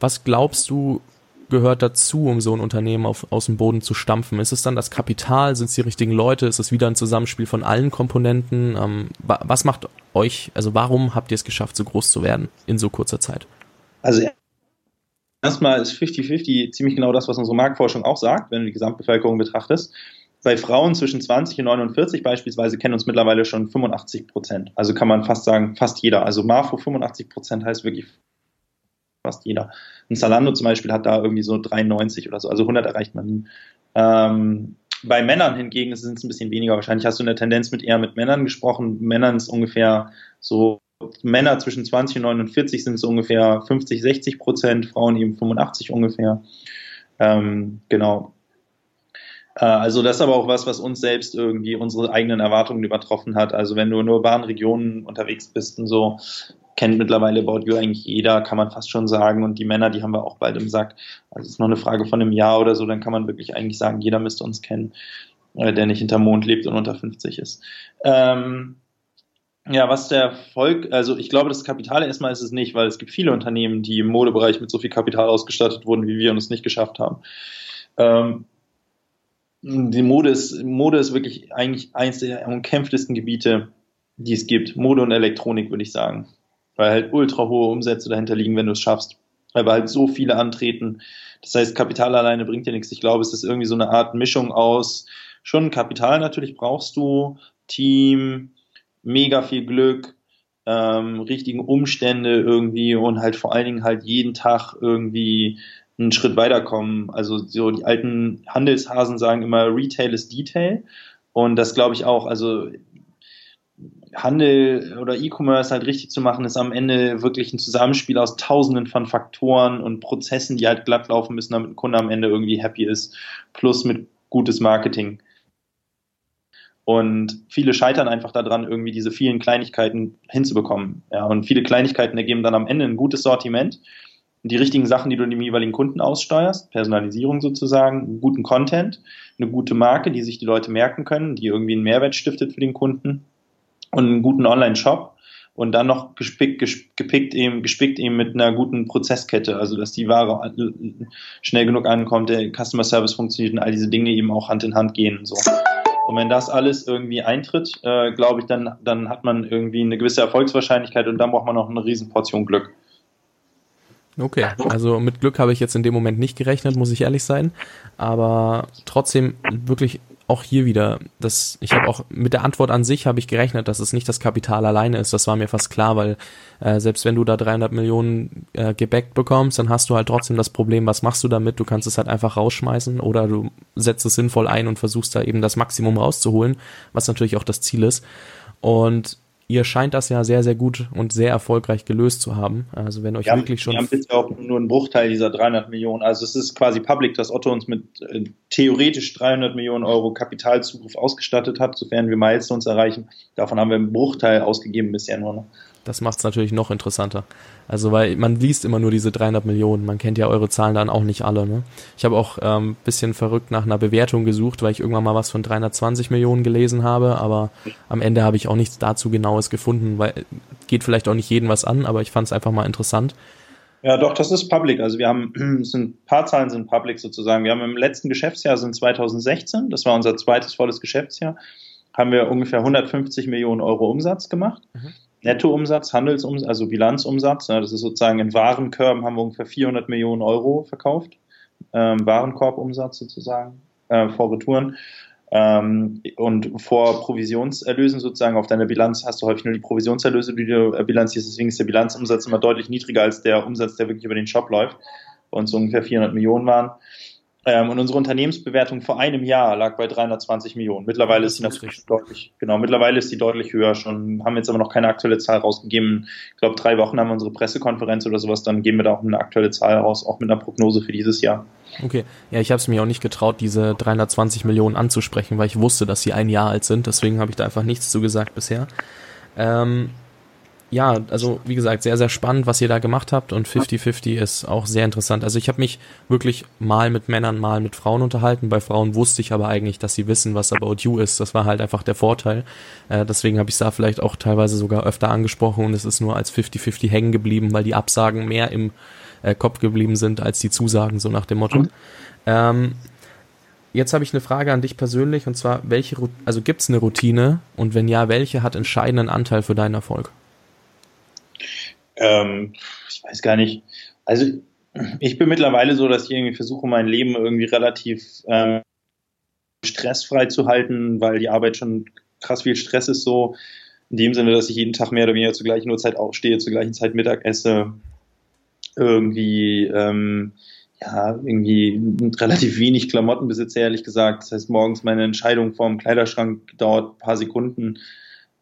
Was glaubst du, gehört dazu, um so ein Unternehmen auf, aus dem Boden zu stampfen? Ist es dann das Kapital? Sind es die richtigen Leute? Ist es wieder ein Zusammenspiel von allen Komponenten? Ähm, was macht euch, also warum habt ihr es geschafft, so groß zu werden in so kurzer Zeit? Also erstmal ist 50-50 ziemlich genau das, was unsere Marktforschung auch sagt, wenn du die Gesamtbevölkerung betrachtest bei Frauen zwischen 20 und 49 beispielsweise kennen uns mittlerweile schon 85 Prozent. Also kann man fast sagen, fast jeder. Also Marfo 85 Prozent heißt wirklich fast jeder. Ein Zalando zum Beispiel hat da irgendwie so 93 oder so, also 100 erreicht man nie. Ähm, bei Männern hingegen sind es ein bisschen weniger. Wahrscheinlich hast du in der Tendenz mit eher mit Männern gesprochen. Männern ist ungefähr so, Männer zwischen 20 und 49 sind so ungefähr 50, 60 Prozent, Frauen eben 85 ungefähr. Ähm, genau. Äh, also das ist aber auch was, was uns selbst irgendwie unsere eigenen Erwartungen übertroffen hat. Also wenn du in urbanen Regionen unterwegs bist und so, kennt mittlerweile About You eigentlich jeder, kann man fast schon sagen. Und die Männer, die haben wir auch bald im Sack. Also es ist noch eine Frage von einem Jahr oder so, dann kann man wirklich eigentlich sagen, jeder müsste uns kennen, äh, der nicht hinterm Mond lebt und unter 50 ist. Ähm, ja, was der Erfolg, also ich glaube, das Kapital erstmal ist es nicht, weil es gibt viele Unternehmen, die im Modebereich mit so viel Kapital ausgestattet wurden, wie wir und es nicht geschafft haben. Ähm, die Mode ist, Mode ist wirklich eigentlich eines der umkämpftesten Gebiete, die es gibt. Mode und Elektronik, würde ich sagen. Weil halt ultra hohe Umsätze dahinter liegen, wenn du es schaffst. Weil halt so viele antreten. Das heißt, Kapital alleine bringt dir nichts. Ich glaube, es ist irgendwie so eine Art Mischung aus, schon Kapital natürlich brauchst du, Team, mega viel Glück, ähm, richtigen Umstände irgendwie und halt vor allen Dingen halt jeden Tag irgendwie einen Schritt weiterkommen. Also so die alten Handelshasen sagen immer, Retail ist Detail. Und das glaube ich auch. Also Handel oder E-Commerce halt richtig zu machen, ist am Ende wirklich ein Zusammenspiel aus tausenden von Faktoren und Prozessen, die halt glatt laufen müssen, damit ein Kunde am Ende irgendwie happy ist. Plus mit gutes Marketing. Und viele scheitern einfach daran, irgendwie diese vielen Kleinigkeiten hinzubekommen. Ja, und viele Kleinigkeiten ergeben dann am Ende ein gutes Sortiment die richtigen Sachen, die du dem jeweiligen Kunden aussteuerst, Personalisierung sozusagen, guten Content, eine gute Marke, die sich die Leute merken können, die irgendwie einen Mehrwert stiftet für den Kunden und einen guten Online-Shop und dann noch gespickt, gespickt eben, gespickt eben mit einer guten Prozesskette, also dass die Ware schnell genug ankommt, der Customer Service funktioniert und all diese Dinge eben auch Hand in Hand gehen. So. Und wenn das alles irgendwie eintritt, äh, glaube ich, dann, dann hat man irgendwie eine gewisse Erfolgswahrscheinlichkeit und dann braucht man noch eine Riesenportion Glück. Okay, also mit Glück habe ich jetzt in dem Moment nicht gerechnet, muss ich ehrlich sein. Aber trotzdem wirklich auch hier wieder, das, ich habe auch mit der Antwort an sich habe ich gerechnet, dass es nicht das Kapital alleine ist. Das war mir fast klar, weil äh, selbst wenn du da 300 Millionen äh, gebackt bekommst, dann hast du halt trotzdem das Problem, was machst du damit? Du kannst es halt einfach rausschmeißen oder du setzt es sinnvoll ein und versuchst da eben das Maximum rauszuholen, was natürlich auch das Ziel ist. Und ihr scheint das ja sehr, sehr gut und sehr erfolgreich gelöst zu haben. Also wenn euch wir wirklich schon... Wir haben bisher auch nur einen Bruchteil dieser 300 Millionen. Also es ist quasi public, dass Otto uns mit äh, theoretisch 300 Millionen Euro Kapitalzugriff ausgestattet hat, sofern wir Milestones erreichen. Davon haben wir einen Bruchteil ausgegeben bisher nur. Ne? Das macht es natürlich noch interessanter. Also, weil man liest immer nur diese 300 Millionen. Man kennt ja eure Zahlen dann auch nicht alle. Ne? Ich habe auch ähm, bisschen verrückt nach einer Bewertung gesucht, weil ich irgendwann mal was von 320 Millionen gelesen habe. Aber am Ende habe ich auch nichts dazu Genaues gefunden, weil geht vielleicht auch nicht jedem was an, aber ich fand es einfach mal interessant. Ja, doch, das ist public. Also wir haben, ein paar Zahlen sind public sozusagen. Wir haben im letzten Geschäftsjahr, sind 2016, das war unser zweites volles Geschäftsjahr, haben wir ungefähr 150 Millionen Euro Umsatz gemacht. Mhm. Nettoumsatz, Handelsumsatz, also Bilanzumsatz. Das ist sozusagen in Warenkörben haben wir ungefähr 400 Millionen Euro verkauft. Ähm, Warenkorbumsatz sozusagen äh, vor Retouren. Ähm, und vor Provisionserlösen sozusagen auf deiner Bilanz hast du häufig nur die Provisionserlöse, die du äh, bilanzierst. Deswegen ist der Bilanzumsatz immer deutlich niedriger als der Umsatz, der wirklich über den Shop läuft. Bei uns so ungefähr 400 Millionen waren. Ähm, und unsere Unternehmensbewertung vor einem Jahr lag bei 320 Millionen. Mittlerweile ist sie natürlich deutlich, genau, mittlerweile ist sie deutlich höher schon, haben jetzt aber noch keine aktuelle Zahl rausgegeben. Ich glaube, drei Wochen haben wir unsere Pressekonferenz oder sowas, dann geben wir da auch eine aktuelle Zahl raus, auch mit einer Prognose für dieses Jahr. Okay, ja, ich habe es mir auch nicht getraut, diese 320 Millionen anzusprechen, weil ich wusste, dass sie ein Jahr alt sind, deswegen habe ich da einfach nichts zu gesagt bisher. Ähm, ja, also wie gesagt, sehr, sehr spannend, was ihr da gemacht habt und 50-50 ist auch sehr interessant. Also ich habe mich wirklich mal mit Männern, mal mit Frauen unterhalten. Bei Frauen wusste ich aber eigentlich, dass sie wissen, was About You ist. Das war halt einfach der Vorteil. Äh, deswegen habe ich es da vielleicht auch teilweise sogar öfter angesprochen und es ist nur als 50-50 hängen geblieben, weil die Absagen mehr im äh, Kopf geblieben sind als die Zusagen, so nach dem Motto. Mhm. Ähm, Jetzt habe ich eine Frage an dich persönlich und zwar, welche, also gibt es eine Routine und wenn ja, welche hat entscheidenden Anteil für deinen Erfolg? Ähm, ich weiß gar nicht. Also ich bin mittlerweile so, dass ich irgendwie versuche, mein Leben irgendwie relativ ähm, stressfrei zu halten, weil die Arbeit schon krass viel Stress ist so. In dem Sinne, dass ich jeden Tag mehr oder weniger zur gleichen Uhrzeit aufstehe, zur gleichen Zeit Mittag esse, irgendwie ähm, ja, irgendwie relativ wenig Klamotten besitze, ehrlich gesagt. Das heißt, morgens meine Entscheidung vorm Kleiderschrank dauert ein paar Sekunden.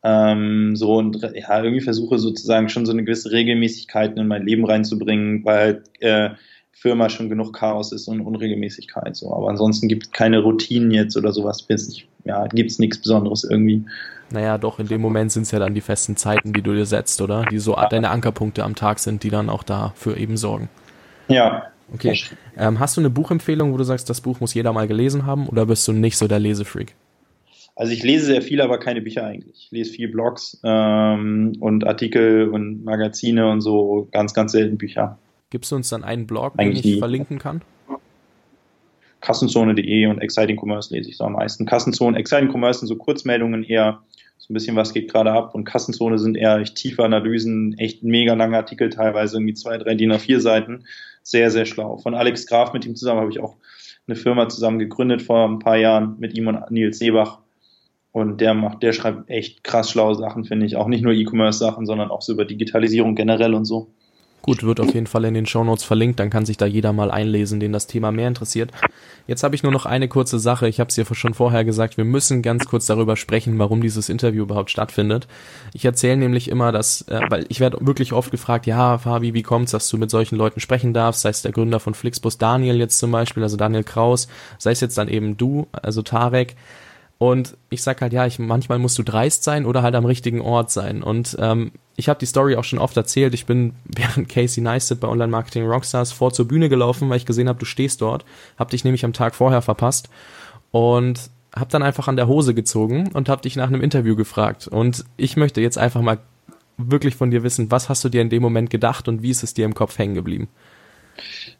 Ähm, so und ja, irgendwie versuche sozusagen schon so eine gewisse Regelmäßigkeit in mein Leben reinzubringen, weil äh, Firma schon genug Chaos ist und Unregelmäßigkeit. So. Aber ansonsten gibt es keine Routinen jetzt oder sowas. Nicht, ja, gibt es nichts Besonderes irgendwie. Naja, doch, in dem Moment sind es ja dann die festen Zeiten, die du dir setzt, oder? Die so deine Ankerpunkte am Tag sind, die dann auch dafür eben sorgen. Ja. Okay. Ähm, hast du eine Buchempfehlung, wo du sagst, das Buch muss jeder mal gelesen haben, oder bist du nicht so der Lesefreak? Also ich lese sehr viel, aber keine Bücher eigentlich. Ich lese viel Blogs ähm, und Artikel und Magazine und so, ganz, ganz selten Bücher. Gibst du uns dann einen Blog, eigentlich den ich nie. verlinken kann? Kassenzone.de und Exciting Commerce lese ich so am meisten. Kassenzone, Exciting Commerce sind so Kurzmeldungen eher, so ein bisschen was geht gerade ab und Kassenzone sind eher echt tiefe Analysen, echt mega lange Artikel, teilweise irgendwie zwei, drei DIN A4 Seiten. Sehr, sehr schlau. Von Alex Graf, mit ihm zusammen habe ich auch eine Firma zusammen gegründet vor ein paar Jahren mit ihm und Nils Seebach und der macht, der schreibt echt krass schlaue Sachen, finde ich. Auch nicht nur E-Commerce-Sachen, sondern auch so über Digitalisierung generell und so. Gut, wird auf jeden Fall in den Shownotes verlinkt, dann kann sich da jeder mal einlesen, den das Thema mehr interessiert. Jetzt habe ich nur noch eine kurze Sache. Ich habe es dir schon vorher gesagt, wir müssen ganz kurz darüber sprechen, warum dieses Interview überhaupt stattfindet. Ich erzähle nämlich immer, dass, äh, weil ich werde wirklich oft gefragt, ja, Fabi, wie kommt's, dass du mit solchen Leuten sprechen darfst, sei es der Gründer von Flixbus Daniel jetzt zum Beispiel, also Daniel Kraus, sei es jetzt dann eben du, also Tarek. Und ich sag halt, ja, ich, manchmal musst du dreist sein oder halt am richtigen Ort sein. Und ähm, ich habe die Story auch schon oft erzählt. Ich bin während Casey Neistat bei Online Marketing Rockstars vor zur Bühne gelaufen, weil ich gesehen habe, du stehst dort. Hab dich nämlich am Tag vorher verpasst. Und hab dann einfach an der Hose gezogen und hab dich nach einem Interview gefragt. Und ich möchte jetzt einfach mal wirklich von dir wissen, was hast du dir in dem Moment gedacht und wie ist es dir im Kopf hängen geblieben?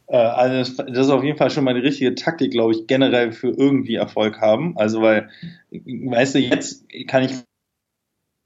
Äh, also das ist auf jeden Fall schon mal eine richtige Taktik, glaube ich, generell für irgendwie Erfolg haben. Also weil, weißt du, jetzt kann ich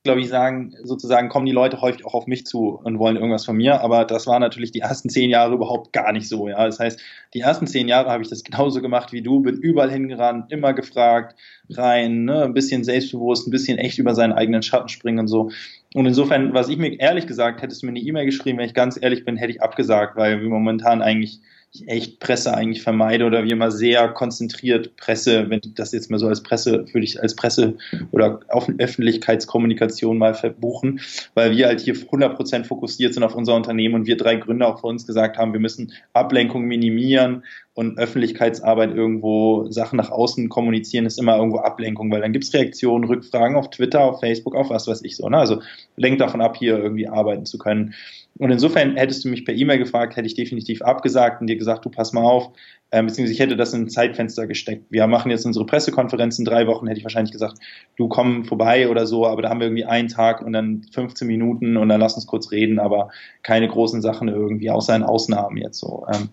glaube ich, sagen, sozusagen kommen die Leute häufig auch auf mich zu und wollen irgendwas von mir, aber das war natürlich die ersten zehn Jahre überhaupt gar nicht so, ja. Das heißt, die ersten zehn Jahre habe ich das genauso gemacht wie du, bin überall hingerannt, immer gefragt, rein, ne, ein bisschen selbstbewusst, ein bisschen echt über seinen eigenen Schatten springen und so. Und insofern, was ich mir ehrlich gesagt, hättest du mir eine E-Mail geschrieben, wenn ich ganz ehrlich bin, hätte ich abgesagt, weil wir momentan eigentlich ich echt Presse eigentlich vermeide oder wie immer sehr konzentriert Presse, wenn ich das jetzt mal so als Presse, würde ich als Presse oder Öffentlichkeitskommunikation mal verbuchen, weil wir halt hier 100% fokussiert sind auf unser Unternehmen und wir drei Gründer auch für uns gesagt haben, wir müssen Ablenkung minimieren und Öffentlichkeitsarbeit irgendwo Sachen nach außen kommunizieren, ist immer irgendwo Ablenkung, weil dann gibt's Reaktionen, Rückfragen auf Twitter, auf Facebook, auf was weiß ich so. Ne? Also lenkt davon ab, hier irgendwie arbeiten zu können. Und insofern hättest du mich per E-Mail gefragt, hätte ich definitiv abgesagt und dir gesagt, du pass mal auf, äh, beziehungsweise ich hätte das in ein Zeitfenster gesteckt. Wir machen jetzt unsere Pressekonferenz in drei Wochen, hätte ich wahrscheinlich gesagt, du komm vorbei oder so, aber da haben wir irgendwie einen Tag und dann 15 Minuten und dann lass uns kurz reden, aber keine großen Sachen irgendwie, außer in Ausnahmen jetzt so. Ähm,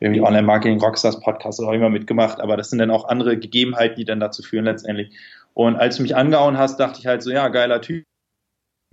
irgendwie Online-Marketing, Rockstars Podcast oder auch immer mitgemacht, aber das sind dann auch andere Gegebenheiten, die dann dazu führen letztendlich. Und als du mich angehauen hast, dachte ich halt so, ja, geiler Typ.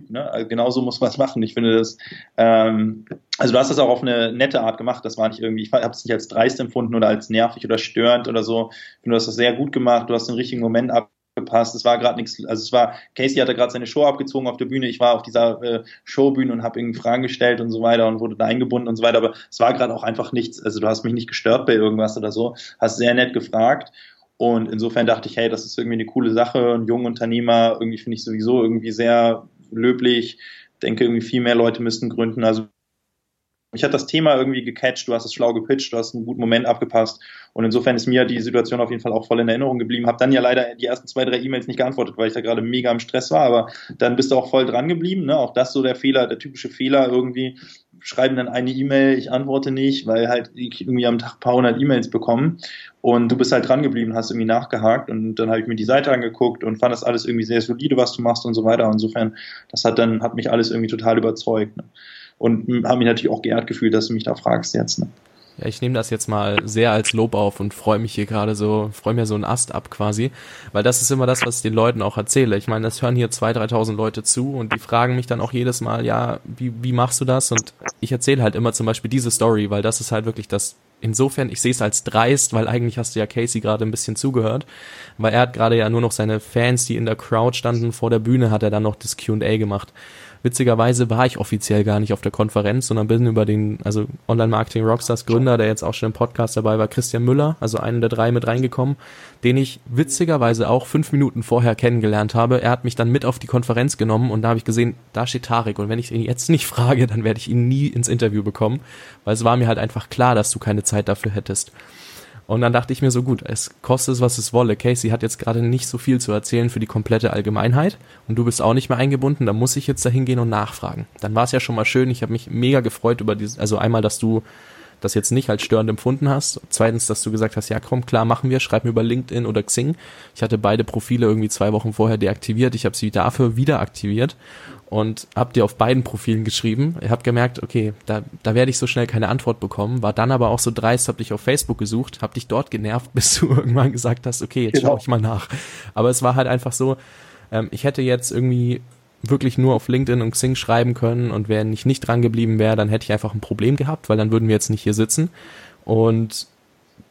Ne? Also genauso muss man es machen. Ich finde das, ähm, also du hast das auch auf eine nette Art gemacht. Das war nicht irgendwie, ich habe es nicht als dreist empfunden oder als nervig oder störend oder so. Ich finde, du hast das sehr gut gemacht. Du hast den richtigen Moment ab gepasst. Es war gerade nichts, also es war, Casey hatte gerade seine Show abgezogen auf der Bühne. Ich war auf dieser äh, Showbühne und habe irgendwie Fragen gestellt und so weiter und wurde da eingebunden und so weiter. Aber es war gerade auch einfach nichts. Also du hast mich nicht gestört bei irgendwas oder so. Hast sehr nett gefragt. Und insofern dachte ich, hey, das ist irgendwie eine coole Sache. Ein junger Unternehmer, irgendwie finde ich sowieso irgendwie sehr löblich. Denke irgendwie viel mehr Leute müssten gründen. Also mich hat das Thema irgendwie gecatcht, du hast es schlau gepitcht, du hast einen guten Moment abgepasst und insofern ist mir die Situation auf jeden Fall auch voll in Erinnerung geblieben. Hab dann ja leider die ersten zwei, drei E-Mails nicht geantwortet, weil ich da gerade mega im Stress war, aber dann bist du auch voll dran geblieben. Ne? Auch das so der Fehler, der typische Fehler irgendwie, schreiben dann eine E-Mail, ich antworte nicht, weil halt ich irgendwie am Tag ein paar hundert E-Mails bekommen und du bist halt dran geblieben, hast irgendwie nachgehakt und dann habe ich mir die Seite angeguckt und fand das alles irgendwie sehr solide, was du machst und so weiter. Insofern, das hat dann, hat mich alles irgendwie total überzeugt. Ne? und habe mich natürlich auch geehrt gefühlt, dass du mich da fragst jetzt. Ne? Ja, ich nehme das jetzt mal sehr als Lob auf und freue mich hier gerade so, freue mir so einen Ast ab quasi, weil das ist immer das, was ich den Leuten auch erzähle. Ich meine, das hören hier 2.000, 3.000 Leute zu und die fragen mich dann auch jedes Mal, ja, wie, wie machst du das? Und ich erzähle halt immer zum Beispiel diese Story, weil das ist halt wirklich das, insofern, ich sehe es als dreist, weil eigentlich hast du ja Casey gerade ein bisschen zugehört, weil er hat gerade ja nur noch seine Fans, die in der Crowd standen, vor der Bühne hat er dann noch das Q&A gemacht. Witzigerweise war ich offiziell gar nicht auf der Konferenz, sondern bin über den, also Online-Marketing Rockstars Gründer, der jetzt auch schon im Podcast dabei war, Christian Müller, also einen der drei mit reingekommen, den ich witzigerweise auch fünf Minuten vorher kennengelernt habe. Er hat mich dann mit auf die Konferenz genommen und da habe ich gesehen, da steht Tarek und wenn ich ihn jetzt nicht frage, dann werde ich ihn nie ins Interview bekommen, weil es war mir halt einfach klar, dass du keine Zeit dafür hättest. Und dann dachte ich mir so, gut, es kostet es, was es wolle. Casey hat jetzt gerade nicht so viel zu erzählen für die komplette Allgemeinheit und du bist auch nicht mehr eingebunden, da muss ich jetzt dahin gehen und nachfragen. Dann war es ja schon mal schön, ich habe mich mega gefreut über dieses, also einmal, dass du das jetzt nicht als störend empfunden hast. Zweitens, dass du gesagt hast, ja komm, klar, machen wir, schreib mir über LinkedIn oder Xing. Ich hatte beide Profile irgendwie zwei Wochen vorher deaktiviert. Ich habe sie dafür wieder aktiviert und hab dir auf beiden Profilen geschrieben. Ich habe gemerkt, okay, da, da werde ich so schnell keine Antwort bekommen. War dann aber auch so dreist, hab dich auf Facebook gesucht, hab dich dort genervt, bis du irgendwann gesagt hast, okay, jetzt genau. schaue ich mal nach. Aber es war halt einfach so, ähm, ich hätte jetzt irgendwie wirklich nur auf LinkedIn und Xing schreiben können und wenn ich nicht dran geblieben wäre, dann hätte ich einfach ein Problem gehabt, weil dann würden wir jetzt nicht hier sitzen. Und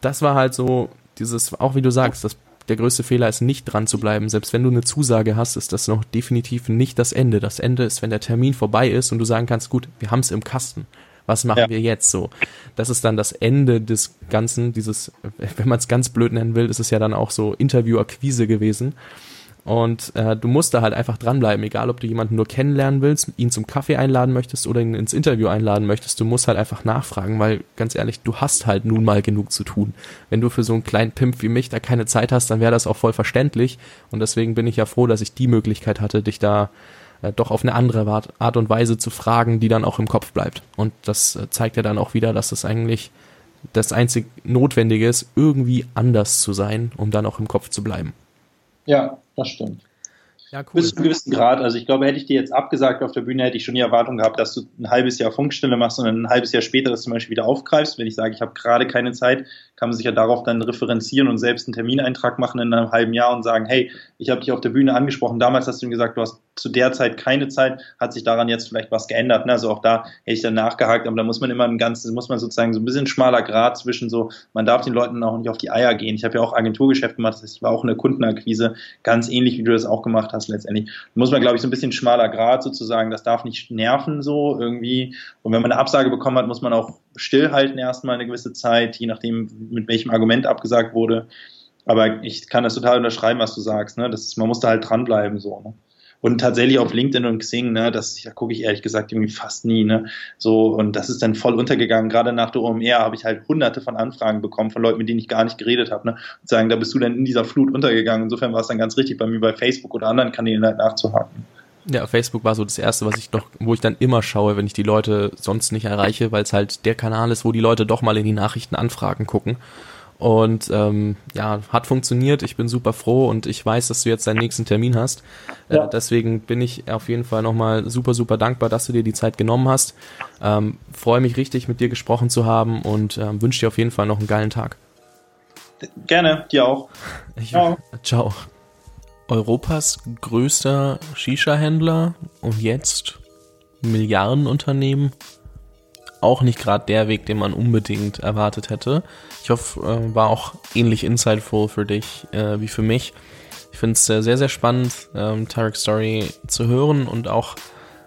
das war halt so dieses, auch wie du sagst, das der größte Fehler ist, nicht dran zu bleiben. Selbst wenn du eine Zusage hast, ist das noch definitiv nicht das Ende. Das Ende ist, wenn der Termin vorbei ist und du sagen kannst, gut, wir haben es im Kasten. Was machen ja. wir jetzt so? Das ist dann das Ende des Ganzen, dieses, wenn man es ganz blöd nennen will, ist es ja dann auch so Interview-Akquise gewesen. Und äh, du musst da halt einfach dranbleiben, egal ob du jemanden nur kennenlernen willst, ihn zum Kaffee einladen möchtest oder ihn ins Interview einladen möchtest, du musst halt einfach nachfragen, weil ganz ehrlich, du hast halt nun mal genug zu tun. Wenn du für so einen kleinen Pimp wie mich da keine Zeit hast, dann wäre das auch voll verständlich. Und deswegen bin ich ja froh, dass ich die Möglichkeit hatte, dich da äh, doch auf eine andere Art und Weise zu fragen, die dann auch im Kopf bleibt. Und das äh, zeigt ja dann auch wieder, dass es eigentlich das einzig Notwendige ist, irgendwie anders zu sein, um dann auch im Kopf zu bleiben. Ja, das stimmt. Ja, cool. Bis zu einem gewissen Grad. Also ich glaube, hätte ich dir jetzt abgesagt auf der Bühne, hätte ich schon die Erwartung gehabt, dass du ein halbes Jahr Funkstille machst und ein halbes Jahr später das zum Beispiel wieder aufgreifst. Wenn ich sage, ich habe gerade keine Zeit, kann man sich ja darauf dann referenzieren und selbst einen Termineintrag machen in einem halben Jahr und sagen, hey, ich habe dich auf der Bühne angesprochen, damals hast du ihm gesagt, du hast zu der Zeit keine Zeit, hat sich daran jetzt vielleicht was geändert. Ne? Also auch da hätte ich dann nachgehakt, aber da muss man immer ein ganzes, muss man sozusagen so ein bisschen schmaler Grad zwischen so, man darf den Leuten auch nicht auf die Eier gehen. Ich habe ja auch Agenturgeschäft gemacht, das war auch in der Kundenakquise, ganz ähnlich wie du das auch gemacht hast letztendlich. Da muss man, glaube ich, so ein bisschen schmaler Grad sozusagen, das darf nicht nerven so irgendwie. Und wenn man eine Absage bekommen hat, muss man auch stillhalten erstmal eine gewisse Zeit, je nachdem, mit welchem Argument abgesagt wurde. Aber ich kann das total unterschreiben, was du sagst. Ne? Das ist, man muss da halt dranbleiben. So, ne? Und tatsächlich auf LinkedIn und Xing, ne, das da gucke ich ehrlich gesagt irgendwie fast nie, ne? So, und das ist dann voll untergegangen. Gerade nach der OMR habe ich halt hunderte von Anfragen bekommen von Leuten, mit denen ich gar nicht geredet habe, ne? Und sagen, da bist du dann in dieser Flut untergegangen. Insofern war es dann ganz richtig, bei mir bei Facebook oder anderen Kanälen halt nachzuhaken. Ja, Facebook war so das erste, was ich noch, wo ich dann immer schaue, wenn ich die Leute sonst nicht erreiche, weil es halt der Kanal ist, wo die Leute doch mal in die Nachrichtenanfragen gucken. Und ähm, ja, hat funktioniert. Ich bin super froh und ich weiß, dass du jetzt deinen nächsten Termin hast. Äh, ja. Äh, deswegen bin ich auf jeden Fall nochmal super, super dankbar, dass du dir die Zeit genommen hast. Ähm, Freue mich richtig, mit dir gesprochen zu haben und ähm, wünsche dir auf jeden Fall noch einen geilen Tag. Gerne, dir auch. Ich, ciao. ciao. Europas größter Shisha-Händler und jetzt Milliardenunternehmen auch nicht gerade der Weg, den man unbedingt erwartet hätte. Ich hoffe, äh, war auch ähnlich insightful für dich äh, wie für mich. Ich finde es sehr, sehr spannend, ähm, Tarek's Story zu hören und auch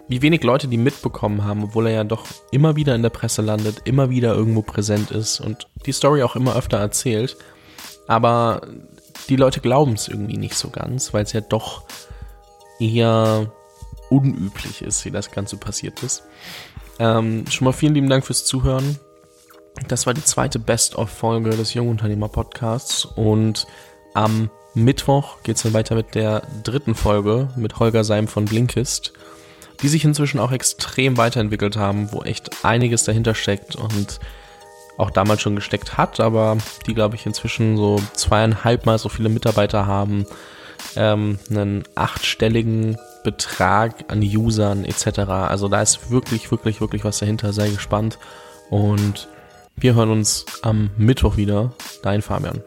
wie wenig Leute die mitbekommen haben, obwohl er ja doch immer wieder in der Presse landet, immer wieder irgendwo präsent ist und die Story auch immer öfter erzählt. Aber die Leute glauben es irgendwie nicht so ganz, weil es ja doch eher unüblich ist, wie das Ganze passiert ist. Ähm, schon mal vielen lieben Dank fürs Zuhören. Das war die zweite Best-of-Folge des Jungunternehmer-Podcasts und am Mittwoch geht es dann weiter mit der dritten Folge mit Holger Seim von Blinkist, die sich inzwischen auch extrem weiterentwickelt haben, wo echt einiges dahinter steckt und auch damals schon gesteckt hat, aber die, glaube ich, inzwischen so zweieinhalb Mal so viele Mitarbeiter haben, ähm, einen achtstelligen Betrag an Usern etc. Also da ist wirklich, wirklich, wirklich was dahinter. Sei gespannt. Und wir hören uns am Mittwoch wieder. Dein Fabian.